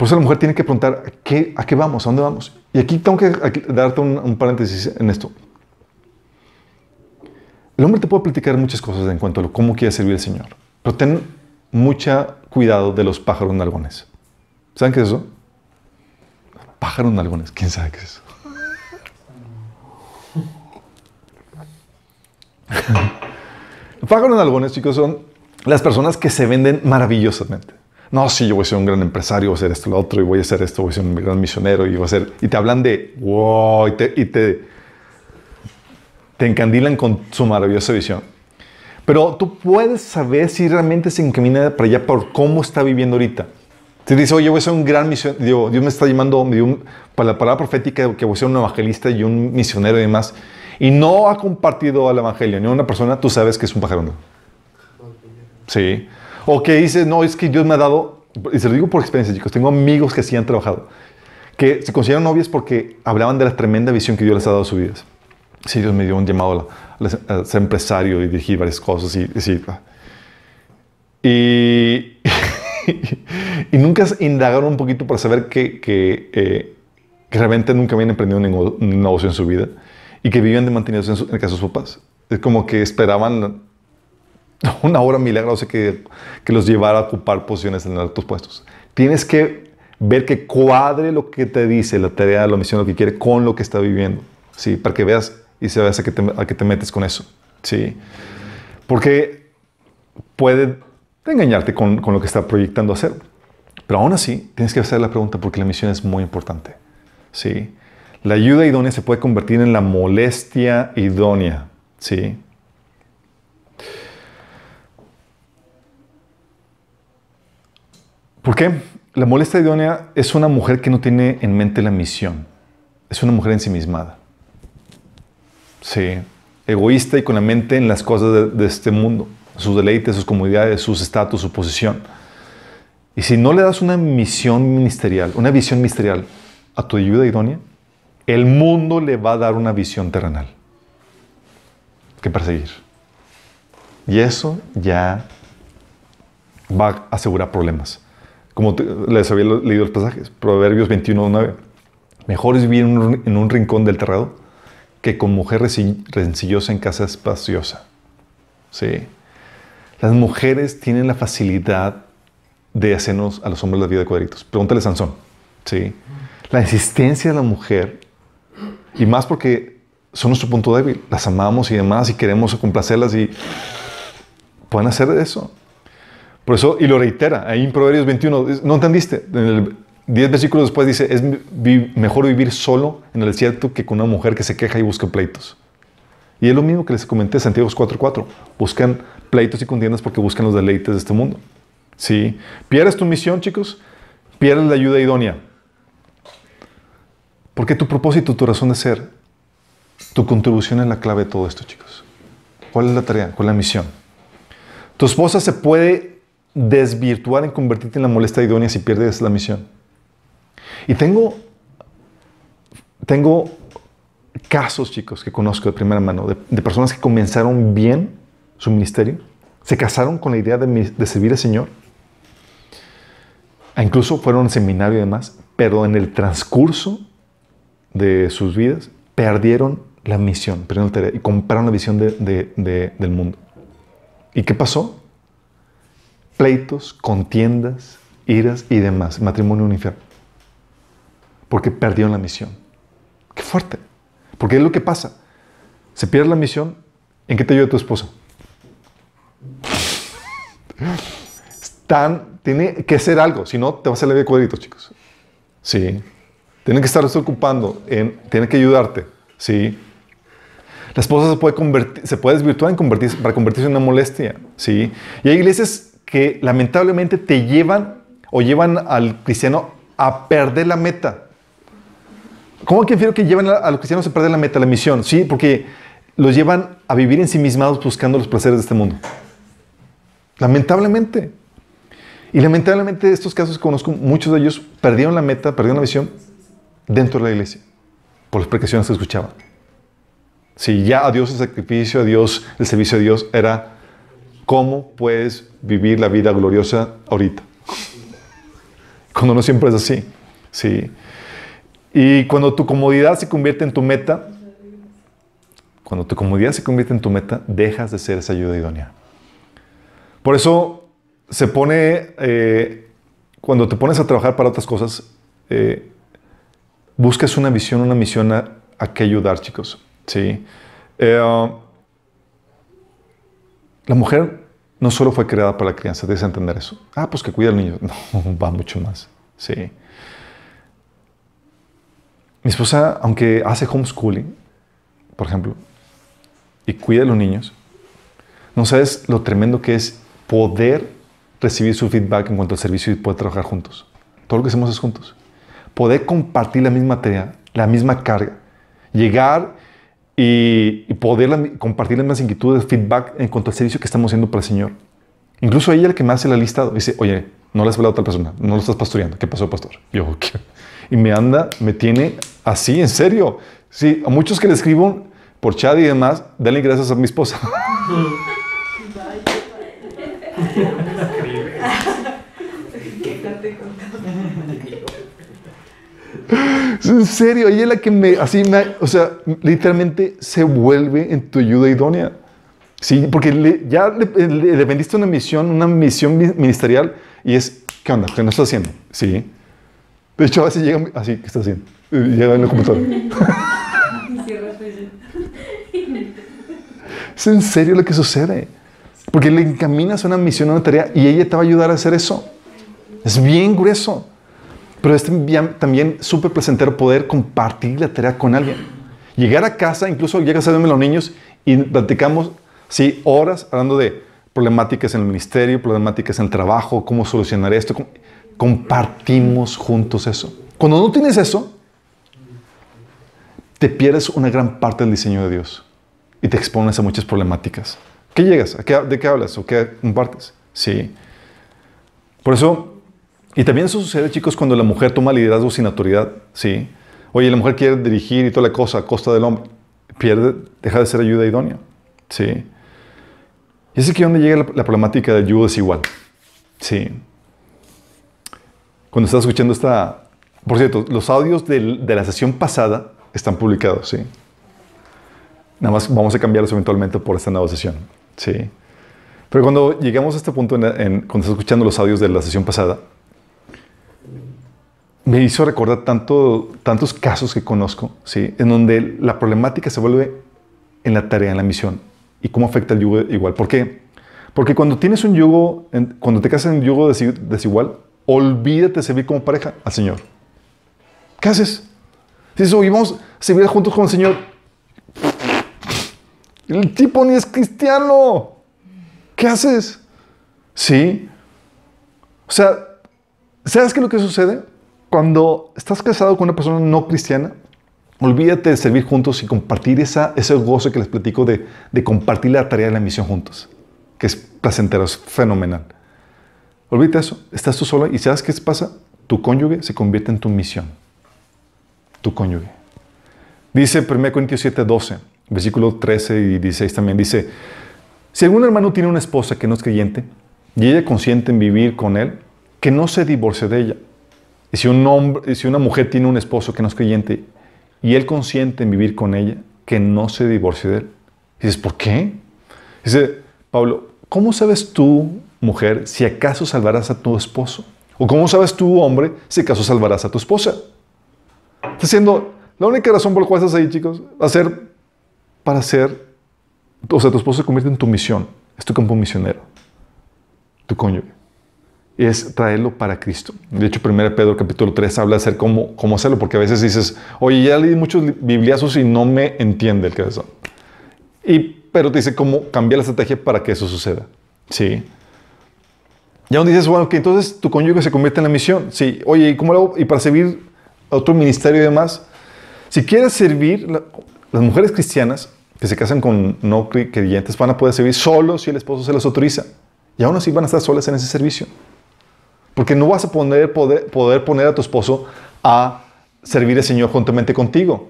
Por eso la mujer tiene que preguntar, ¿a qué, ¿a qué vamos? ¿A dónde vamos? Y aquí tengo que darte un, paréntesis en esto. El hombre te puede platicar muchas cosas en cuanto a cómo quiere servir al Señor, pero ten mucha cuidado de los pájaros nalgones. ¿Saben qué es eso? Pájaros nalgones, ¿quién sabe qué es eso? (laughs) Pájaros algones, chicos, son las personas que se venden maravillosamente. No, sí, yo voy a ser un gran empresario, voy a hacer esto, lo otro, y voy a hacer esto, voy a ser un gran misionero, y voy a ser... Y te hablan de, wow, y te, te, te encandilan con su maravillosa visión. Pero tú puedes saber si realmente se encamina para allá por cómo está viviendo ahorita. Si dice, oye, voy a ser un gran misionero, Dios me está llamando me un- para la palabra profética que voy a ser un evangelista y un misionero y demás, y no ha compartido el evangelio ni una persona, tú sabes que es un pajarón. Sí. O que dice, no, es que Dios me ha dado, y se lo digo por experiencia, chicos, tengo amigos que sí han trabajado, que se consideran novios porque hablaban de la tremenda visión que Dios les ha dado a sus vidas. Sí, Dios me dio un llamado a, a ser empresario y dirigir varias cosas y, y sí. (laughs) Y, y nunca indagaron un poquito para saber que, que, eh, que realmente nunca habían emprendido un negocio en su vida y que vivían de mantenidos en, su- en el caso de sus papás. Es como que esperaban (laughs) una obra milagrosa que, que los llevara a ocupar posiciones en altos puestos. Tienes que ver que cuadre lo que te dice la tarea, la misión, lo que quiere con lo que está viviendo. ¿sí? Para que veas y veas a qué te, a te metes con eso. ¿sí? Porque puede engañarte con, con lo que está proyectando hacer. Pero aún así, tienes que hacer la pregunta porque la misión es muy importante. ¿sí? La ayuda idónea se puede convertir en la molestia idónea. ¿sí? ¿Por qué? La molestia idónea es una mujer que no tiene en mente la misión. Es una mujer ensimismada. Sí. Egoísta y con la mente en las cosas de, de este mundo. Sus deleites, sus comodidades, sus estatus, su posición. Y si no le das una misión ministerial, una visión ministerial a tu ayuda idónea, el mundo le va a dar una visión terrenal que perseguir. Y eso ya va a asegurar problemas. Como les había leído los pasajes, Proverbios 21, 9. Mejor es vivir en un, rincón del terrado que con mujer rencillosa en casa espaciosa. Sí. Las mujeres tienen la facilidad de hacernos a los hombres la vida de cuadritos. Pregúntale a Sansón. Sí. La insistencia de la mujer, y más porque son nuestro punto débil, las amamos y demás, y queremos complacerlas y pueden hacer eso. Por eso, y lo reitera, ahí en Proverbios 21, es- ¿no entendiste? En el 10 versículos después dice, es mejor vivir solo en el desierto que con una mujer que se queja y busca pleitos. Y es lo mismo que les comenté en Santiago 4.4. Buscan pleitos y contiendas porque buscan los deleites de este mundo. ¿Sí? Pierdes tu misión, chicos, pierdes la ayuda idónea. Porque tu propósito, tu razón de ser, tu contribución es la clave de todo esto, chicos. ¿Cuál es la tarea? ¿Cuál es la misión? Tu esposa se puede desvirtuar en convertirte en la molesta idónea si pierdes la misión. Y tengo, tengo casos, chicos, que conozco de primera mano, de, personas que comenzaron bien su ministerio, se casaron con la idea de, servir al Señor, e incluso fueron a seminario y demás, pero en el transcurso de sus vidas perdieron la misión, perdieron tarea y compraron la visión de- del mundo. ¿Y qué pasó? Pleitos, contiendas, iras y demás. Matrimonio un infierno. Porque perdieron la misión. Qué fuerte. Porque es lo que pasa. Se pierde la misión, ¿en qué te ayuda tu esposa? Están, tiene que hacer algo, si no te vas a salir de cuadritos, chicos. Sí. Tienen que estar ocupando, en, tienen que ayudarte. Sí. La esposa se puede, convertir, se puede desvirtuar en convertirse, para convertirse en una molestia. ¿sí? Y hay iglesias que lamentablemente te llevan o llevan al cristiano a perder la meta. ¿Cómo que infiero que llevan a, los cristianos a perder la meta, la misión? Sí, porque los llevan a vivir ensimismados buscando los placeres de este mundo. Lamentablemente. Y lamentablemente estos casos que conozco, muchos de ellos perdieron la meta, perdieron la visión dentro de la iglesia, por las precauciones que escuchaban. Si ya a Dios el sacrificio, a Dios el servicio a Dios era cómo puedes vivir la vida gloriosa ahorita. Cuando no siempre es así. Sí. Y cuando tu comodidad se convierte en tu meta, cuando tu comodidad se convierte en tu meta, dejas de ser esa ayuda idónea. Por eso se pone, eh, cuando te pones a trabajar para otras cosas, eh, buscas una visión, una misión a, a qué ayudar, chicos. Sí. Eh, la mujer no solo fue creada para la crianza, debes entender eso. Ah, pues que cuida al niño. (laughs) No, va mucho más. Sí. Mi esposa, aunque hace homeschooling, por ejemplo, y cuida a los niños, no sabes lo tremendo que es poder recibir su feedback en cuanto al servicio y poder trabajar juntos. Todo lo que hacemos es juntos. Poder compartir la misma tarea, la misma carga, llegar y, poder compartir las mismas inquietudes, feedback en cuanto al servicio que estamos haciendo para el Señor. Incluso ella, el que me hace la lista, dice, oye, no le has hablado a tal persona, no lo estás pastoreando. ¿Qué pasó, pastor? Yo, ¿qué? Y me anda, me tiene así, en serio. Sí, a muchos que le escribo por chat y demás, denle gracias a mi esposa. (laughs) en serio, ella es la que me, así me, o sea, literalmente se vuelve en tu ayuda idónea. Sí, porque ya le, le, vendiste una misión, una misión ministerial y es, ¿qué onda? ¿Qué no estás haciendo? Sí. De hecho, a veces llega así, ¿qué estás haciendo? Llega en la computadora. (laughs) es en serio lo que sucede. Porque le encaminas una misión, una tarea y ella te va a ayudar a hacer eso. Es bien grueso. Pero es también súper placentero poder compartir la tarea con alguien. Llegar a casa, incluso llegas a verme los niños y platicamos, sí, horas hablando de problemáticas en el ministerio, problemáticas en el trabajo, cómo solucionar esto. Compartimos juntos eso. Cuando no tienes eso, te pierdes una gran parte del diseño de Dios y te expones a muchas problemáticas. ¿Qué llegas? ¿De qué hablas? ¿O qué compartes? Sí. Por eso y también eso sucede, chicos, cuando la mujer toma liderazgo sin autoridad, ¿sí? Oye, la mujer quiere dirigir y toda la cosa a costa del hombre. Pierde, deja de ser ayuda idónea, ¿sí? Y es aquí donde llega la, problemática del yugo desigual, ¿sí? Cuando estás escuchando esta... Por cierto, los audios de la sesión pasada están publicados, ¿sí? Nada más vamos a cambiarlos eventualmente por esta nueva sesión, ¿sí? Pero cuando llegamos a este punto, cuando estás escuchando los audios de la sesión pasada, me hizo recordar tanto, tantos casos que conozco, ¿sí? en donde la problemática se vuelve en la tarea, en la misión, y cómo afecta el yugo igual. ¿Por qué? Porque cuando tienes un yugo, cuando te casas en un yugo desigual, olvídate de servir como pareja al Señor. ¿Qué haces? Dices, oye, vamos a servir juntos con el Señor. El tipo ni es cristiano. ¿Qué haces? Sí. O sea, ¿sabes qué es lo que sucede? Cuando estás casado con una persona no cristiana, olvídate de servir juntos y compartir esa, ese gozo que les platico de, de compartir la tarea de la misión juntos, que es placentero, es fenomenal. Olvídate eso, estás tú solo y ¿sabes qué pasa? Tu cónyuge se convierte en tu misión. Tu cónyuge. Dice 1 Corintios 7, 12, versículo 13 y 16 también, dice, si algún hermano tiene una esposa que no es creyente y ella consiente en vivir con él, que no se divorcie de ella y si, un hombre, si una mujer tiene un esposo que no es creyente y él consiente en vivir con ella, que no se divorcie de él. Y dices, ¿por qué? Dice Pablo, ¿cómo sabes tú, mujer, si acaso salvarás a tu esposo? ¿O cómo sabes tú, hombre, si acaso salvarás a tu esposa? Está diciendo, la única razón por la cual estás ahí, chicos, ser para hacer, o sea, tu esposo se convierte en tu misión, es tu campo misionero, tu cónyuge es traerlo para Cristo. De hecho, 1 Pedro capítulo 3 habla de cómo, cómo hacerlo, porque a veces dices, oye, ya leí muchos bibliazos y no me entiende el cabezón. Y, pero te dice cómo cambiar la estrategia para que eso suceda. Sí. Ya donde dices, bueno, que entonces tu cónyuge se convierte en la misión. Sí. Oye, ¿y cómo lo hago? Y para servir a otro ministerio y demás. Si quieres servir, las mujeres cristianas que se casan con no creyentes van a poder servir solo si el esposo se las autoriza. Y aún así van a estar solas en ese servicio. Porque no vas a poder, poder, poder poner a tu esposo a servir al Señor juntamente contigo.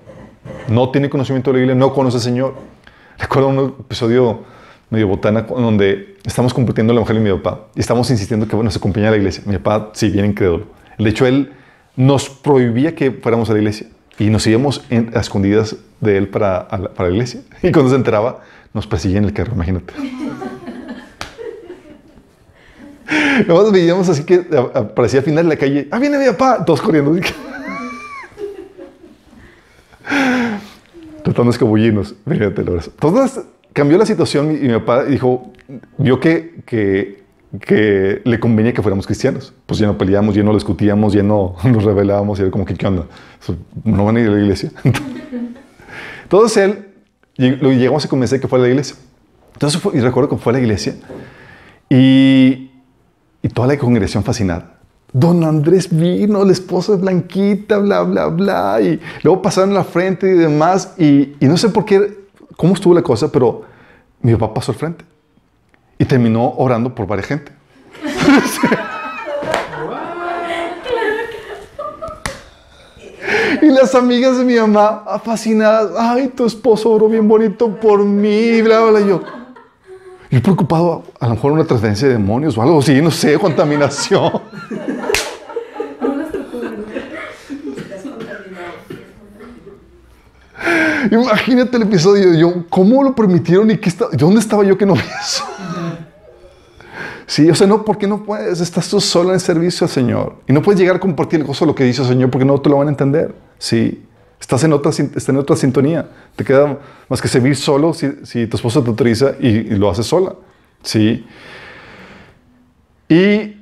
No tiene conocimiento de la Biblia, no conoce al Señor. Recuerdo un episodio medio botana donde estamos compartiendo la mujer y mi papá y estamos insistiendo que bueno, se acompañe a la iglesia. Mi papá, sí, bien incrédulo. De hecho, él nos prohibía que fuéramos a la iglesia y nos íbamos a escondidas de él para, para la iglesia. (laughs) Y cuando se enteraba, nos perseguía en el carro, imagínate. (laughs) Nomás veíamos así que aparecía al final de la calle. ¡Ah, viene mi papá! Todos corriendo. (laughs) tratando de escabullirnos. Fíjate, Entonces cambió la situación y mi papá dijo, vio que, que, que, le convenía que fuéramos cristianos. Pues ya no peleábamos, ya no discutíamos, ya no (laughs) nos rebelábamos y era como ¿qué onda? No van a ir a la iglesia. Entonces él, llegamos a convencer que fue a la iglesia. Entonces, y recuerdo que fue a la iglesia y, y toda la congregación fascinada. Don Andrés vino, la esposa es blanquita, bla, bla, bla. Y luego pasaron la frente y demás. Y, y, no sé por qué, cómo estuvo la cosa, pero mi papá pasó al frente. Y terminó orando por varias gente. (laughs) y las amigas de mi mamá, fascinadas, ay, tu esposo oró bien bonito por mí, bla, bla, bla. yo, yo preocupado, a lo mejor una transferencia de demonios o algo así, no sé, contaminación. (laughs) Imagínate el episodio. Yo, ¿cómo lo permitieron y qué está, dónde estaba yo que no vi eso? Sí, o sea, no, porque no puedes. Estás tú solo en el servicio al Señor. Y no puedes llegar a compartir el gozo de lo que dice el Señor porque no te lo van a entender. Sí, estás en otra, estás en otra sintonía. Te queda más que servir solo si, si tu esposo te autoriza y, lo haces sola. Sí. Y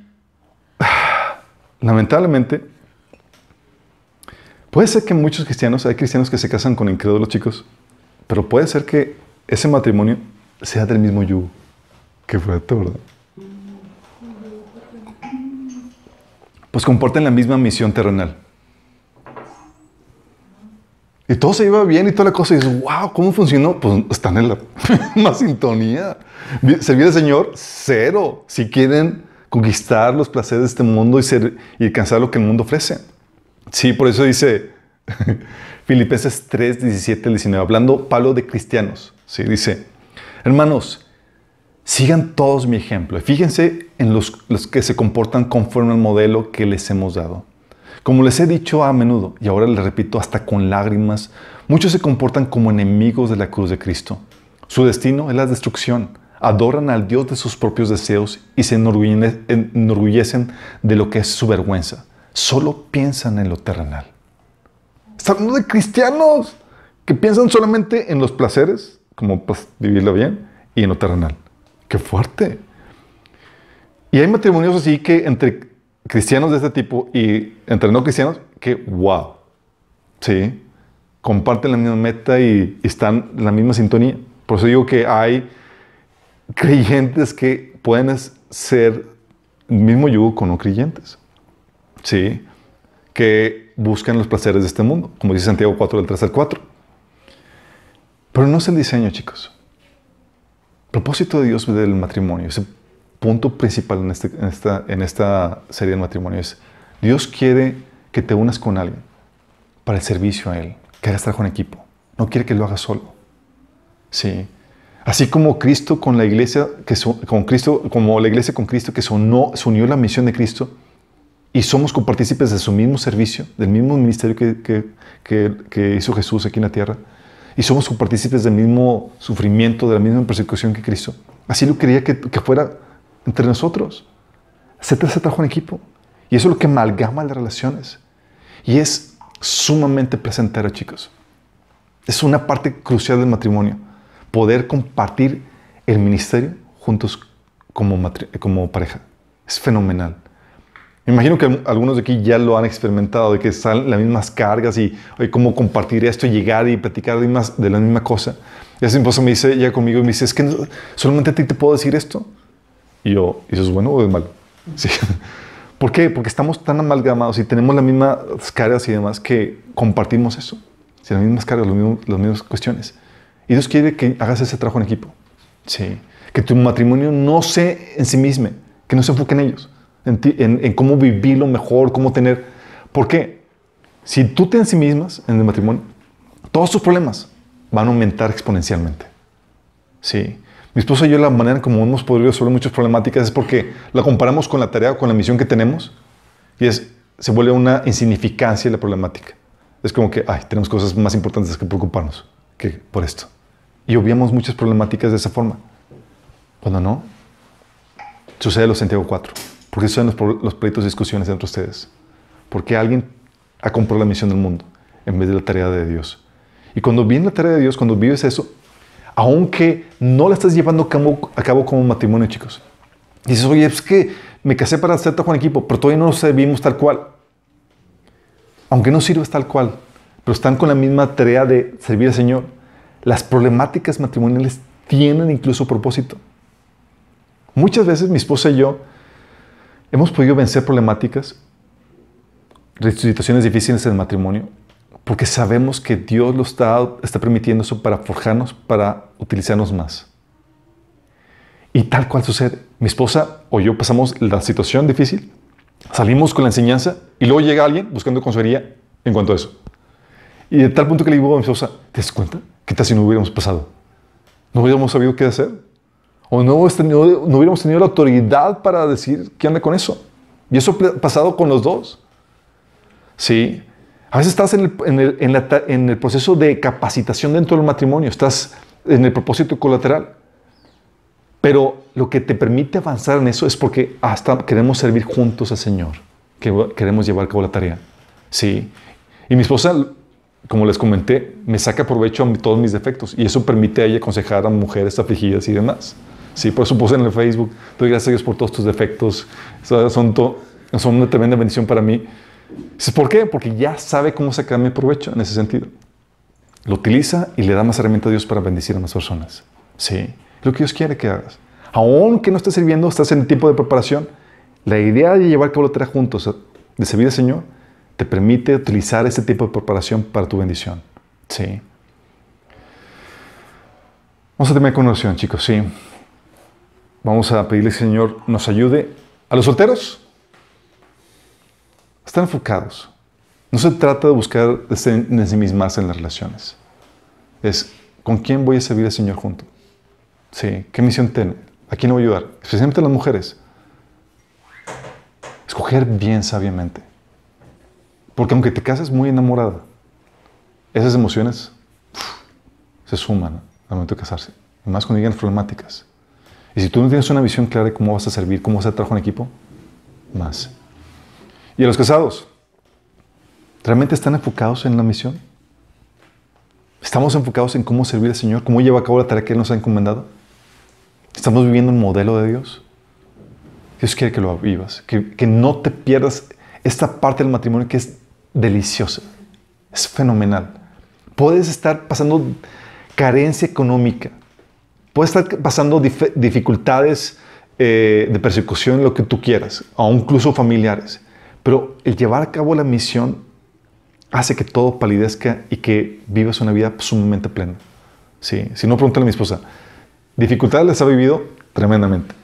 (sighs) lamentablemente, Puede ser que muchos cristianos, hay cristianos que se casan con incrédulos chicos, pero puede ser que ese matrimonio sea del mismo yugo. Qué fuerte, ¿verdad? Pues comporten la misma misión terrenal. Y todo se iba bien y toda la cosa. Y dices, wow, ¿cómo funcionó? Pues están en la (laughs) misma sintonía. Servir al Señor, cero. Si quieren conquistar los placeres de este mundo y, ser, y alcanzar lo que el mundo ofrece. Sí, por eso dice (laughs) Filipenses 3, 17 19, hablando Pablo de cristianos. Sí, dice, hermanos, sigan todos mi ejemplo. Fíjense en los, los que se comportan conforme al modelo que les hemos dado. Como les he dicho a menudo, y ahora les repito hasta con lágrimas, muchos se comportan como enemigos de la cruz de Cristo. Su destino es la destrucción. Adoran al Dios de sus propios deseos y se enorgullecen de lo que es su vergüenza solo piensan en lo terrenal. Está hablando de cristianos que piensan solamente en los placeres, como pues, vivirlo bien, y en lo terrenal. ¡Qué fuerte! Y hay matrimonios así que entre cristianos de este tipo y entre no cristianos, que wow. Sí, comparten la misma meta y, están en la misma sintonía. Por eso digo que hay creyentes que pueden ser el mismo yugo con no creyentes. ¿sí? que buscan los placeres de este mundo, como dice Santiago 4 del 3 al 4. Pero no es el diseño, chicos. Propósito de Dios del matrimonio, punto principal en, este, en, esta, en esta serie de matrimonio es, Dios quiere que te unas con alguien para el servicio a Él, que hagas trabajo en equipo. No quiere que lo hagas solo. Sí. Así como Cristo con la iglesia, que con Cristo, como la iglesia con Cristo que se unió, se unió la misión de Cristo, y somos copartícipes de su mismo servicio, del mismo ministerio que, que, hizo Jesús aquí en la tierra, y somos copartícipes del mismo sufrimiento, de la misma persecución que Cristo. Así lo quería que, fuera entre nosotros. Se trabajo en equipo. Y eso es lo que amalgama las relaciones. Y es sumamente placentero, chicos. Es una parte crucial del matrimonio. Poder compartir el ministerio juntos como, como pareja. Es fenomenal. Me imagino que algunos de aquí ya lo han experimentado, de que salen las mismas cargas y cómo compartir esto, llegar y platicar de, la misma cosa. Y ese esposo me dice, ya conmigo, y me dice, es que solamente a ti te puedo decir esto. Y yo, ¿y eso es bueno o es malo? Sí. (laughs) ¿Por qué? Porque estamos tan amalgamados y tenemos las mismas cargas y demás que compartimos eso. Sí, las mismas cargas, las mismas cuestiones. Y Dios quiere que hagas ese trabajo en equipo. Sí. Que tu matrimonio no sea en sí mismo, que no se enfoque en ellos en, cómo vivirlo mejor, cómo tener... ¿Por qué? Si tú te mismas en el matrimonio, todos tus problemas van a aumentar exponencialmente. Sí. Mi esposa y yo, la manera como hemos podido resolver muchas problemáticas es porque la comparamos con la tarea, con la misión que tenemos y es, se vuelve una insignificancia la problemática. Es como que, ay, tenemos cosas más importantes que preocuparnos que por esto. Y obviamos muchas problemáticas de esa forma. Cuando no, sucede lo Santiago 4. ¿Por qué son los, los pleitos y discusiones entre ustedes? Porque alguien ha comprado la misión del mundo en vez de la tarea de Dios. Y cuando viene la tarea de Dios, cuando vives eso, aunque no la estás llevando a cabo, como matrimonio, chicos, dices, oye, es que me casé para hacer trabajo en equipo, pero todavía no servimos tal cual. Aunque no sirves tal cual, pero están con la misma tarea de servir al Señor, las problemáticas matrimoniales tienen incluso propósito. Muchas veces mi esposa y yo hemos podido vencer problemáticas, situaciones difíciles en el matrimonio, porque sabemos que Dios lo está, está permitiendo eso para forjarnos, para utilizarnos más. Y tal cual sucede. Mi esposa o yo pasamos la situación difícil, salimos con la enseñanza y luego llega alguien buscando consejería en cuanto a eso. Y de tal punto que le digo a mi esposa, ¿te das cuenta? ¿Qué tal si no hubiéramos pasado? ¿No hubiéramos sabido qué hacer? ¿O no, no hubiéramos tenido la autoridad para decir qué anda con eso? Y eso ha pasado con los dos. Sí. A veces estás en el, proceso de capacitación dentro del matrimonio, estás en el propósito colateral. Pero lo que te permite avanzar en eso es porque hasta queremos servir juntos al Señor, que queremos llevar a cabo la tarea. Sí. Y mi esposa como les comenté, me saca provecho a todos mis defectos y eso permite a ella aconsejar a mujeres afligidas y demás. Sí, por eso puse en el Facebook, doy gracias a Dios por todos tus defectos, son, son una tremenda bendición para mí. ¿Por qué? Porque ya sabe cómo sacarme provecho en ese sentido. Lo utiliza y le da más herramientas a Dios para bendecir a más personas. Sí, lo que Dios quiere que hagas. Aunque no estés sirviendo, estás en el tiempo de preparación. La idea de llevar cabo la tarea juntos, de servir al Señor, te permite utilizar ese tipo de preparación para tu bendición. Sí. Vamos a terminar con oración, chicos, sí. Vamos a pedirle al Señor nos ayude. A los solteros, están enfocados. No se trata de buscar más en las relaciones. Es con quién voy a servir al Señor junto. Sí, ¿qué misión tiene? ¿A quién voy a ayudar? Especialmente a las mujeres. Escoger bien sabiamente. Porque aunque te cases muy enamorada, esas emociones se suman al momento de casarse. Y más cuando llegan problemáticas. Y si tú no tienes una visión clara de cómo vas a servir, cómo vas a trabajar en equipo, más. Y a los casados, ¿realmente están enfocados en la misión? ¿Estamos enfocados en cómo servir al Señor? ¿Cómo lleva a cabo la tarea que nos ha encomendado? ¿Estamos viviendo un modelo de Dios? Dios quiere que lo vivas, que, que no te pierdas esta parte del matrimonio que es deliciosa. Es fenomenal. Puedes estar pasando carencia económica. Puedes estar pasando dificultades eh, de persecución, lo que tú quieras, o incluso familiares. Pero el llevar a cabo la misión hace que todo palidezca y que vivas una vida sumamente plena. Sí, si no, pregúntale a mi esposa. Dificultades las ha vivido tremendamente.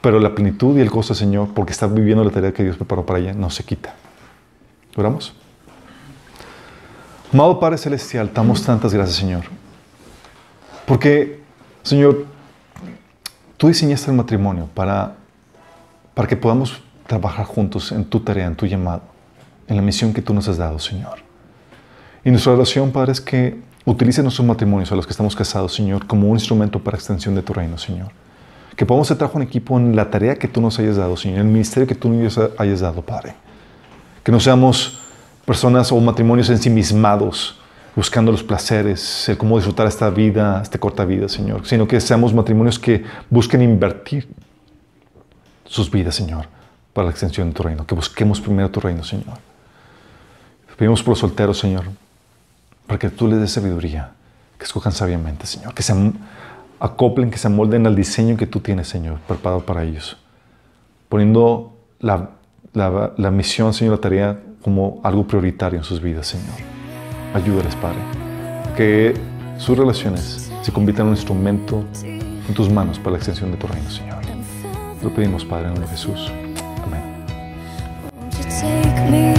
Pero la plenitud y el gozo Señor, porque está viviendo la tarea que Dios preparó para ella, no se quita. ¿Oramos? Amado Padre Celestial, damos tantas gracias, Señor. Porque, Señor, tú diseñaste el matrimonio para, para que podamos trabajar juntos en tu tarea, en tu llamado, en la misión que tú nos has dado, Señor. Y nuestra oración, Padre, es que utilice nuestros matrimonios, a los que estamos casados, Señor, como un instrumento para extensión de tu reino, Señor. Que podamos hacer trabajo en equipo en la tarea que tú nos hayas dado, Señor, en el ministerio que tú nos hayas dado, Padre. Que no seamos personas o matrimonios ensimismados, buscando los placeres, el cómo disfrutar esta vida, esta corta vida, Señor, sino que seamos matrimonios que busquen invertir sus vidas, Señor, para la extensión de tu reino, que busquemos primero tu reino, Señor. Pedimos por los solteros, Señor, para que tú les des sabiduría, que escojan sabiamente, Señor, que se acoplen, que se amolden al diseño que tú tienes, Señor, preparado para ellos, poniendo la la, misión, Señor, la tarea como algo prioritario en sus vidas, Señor. Ayúdales, Padre. Que sus relaciones se conviertan en un instrumento en tus manos para la extensión de tu reino, Señor. Lo pedimos, Padre, en el nombre de Jesús. Amén.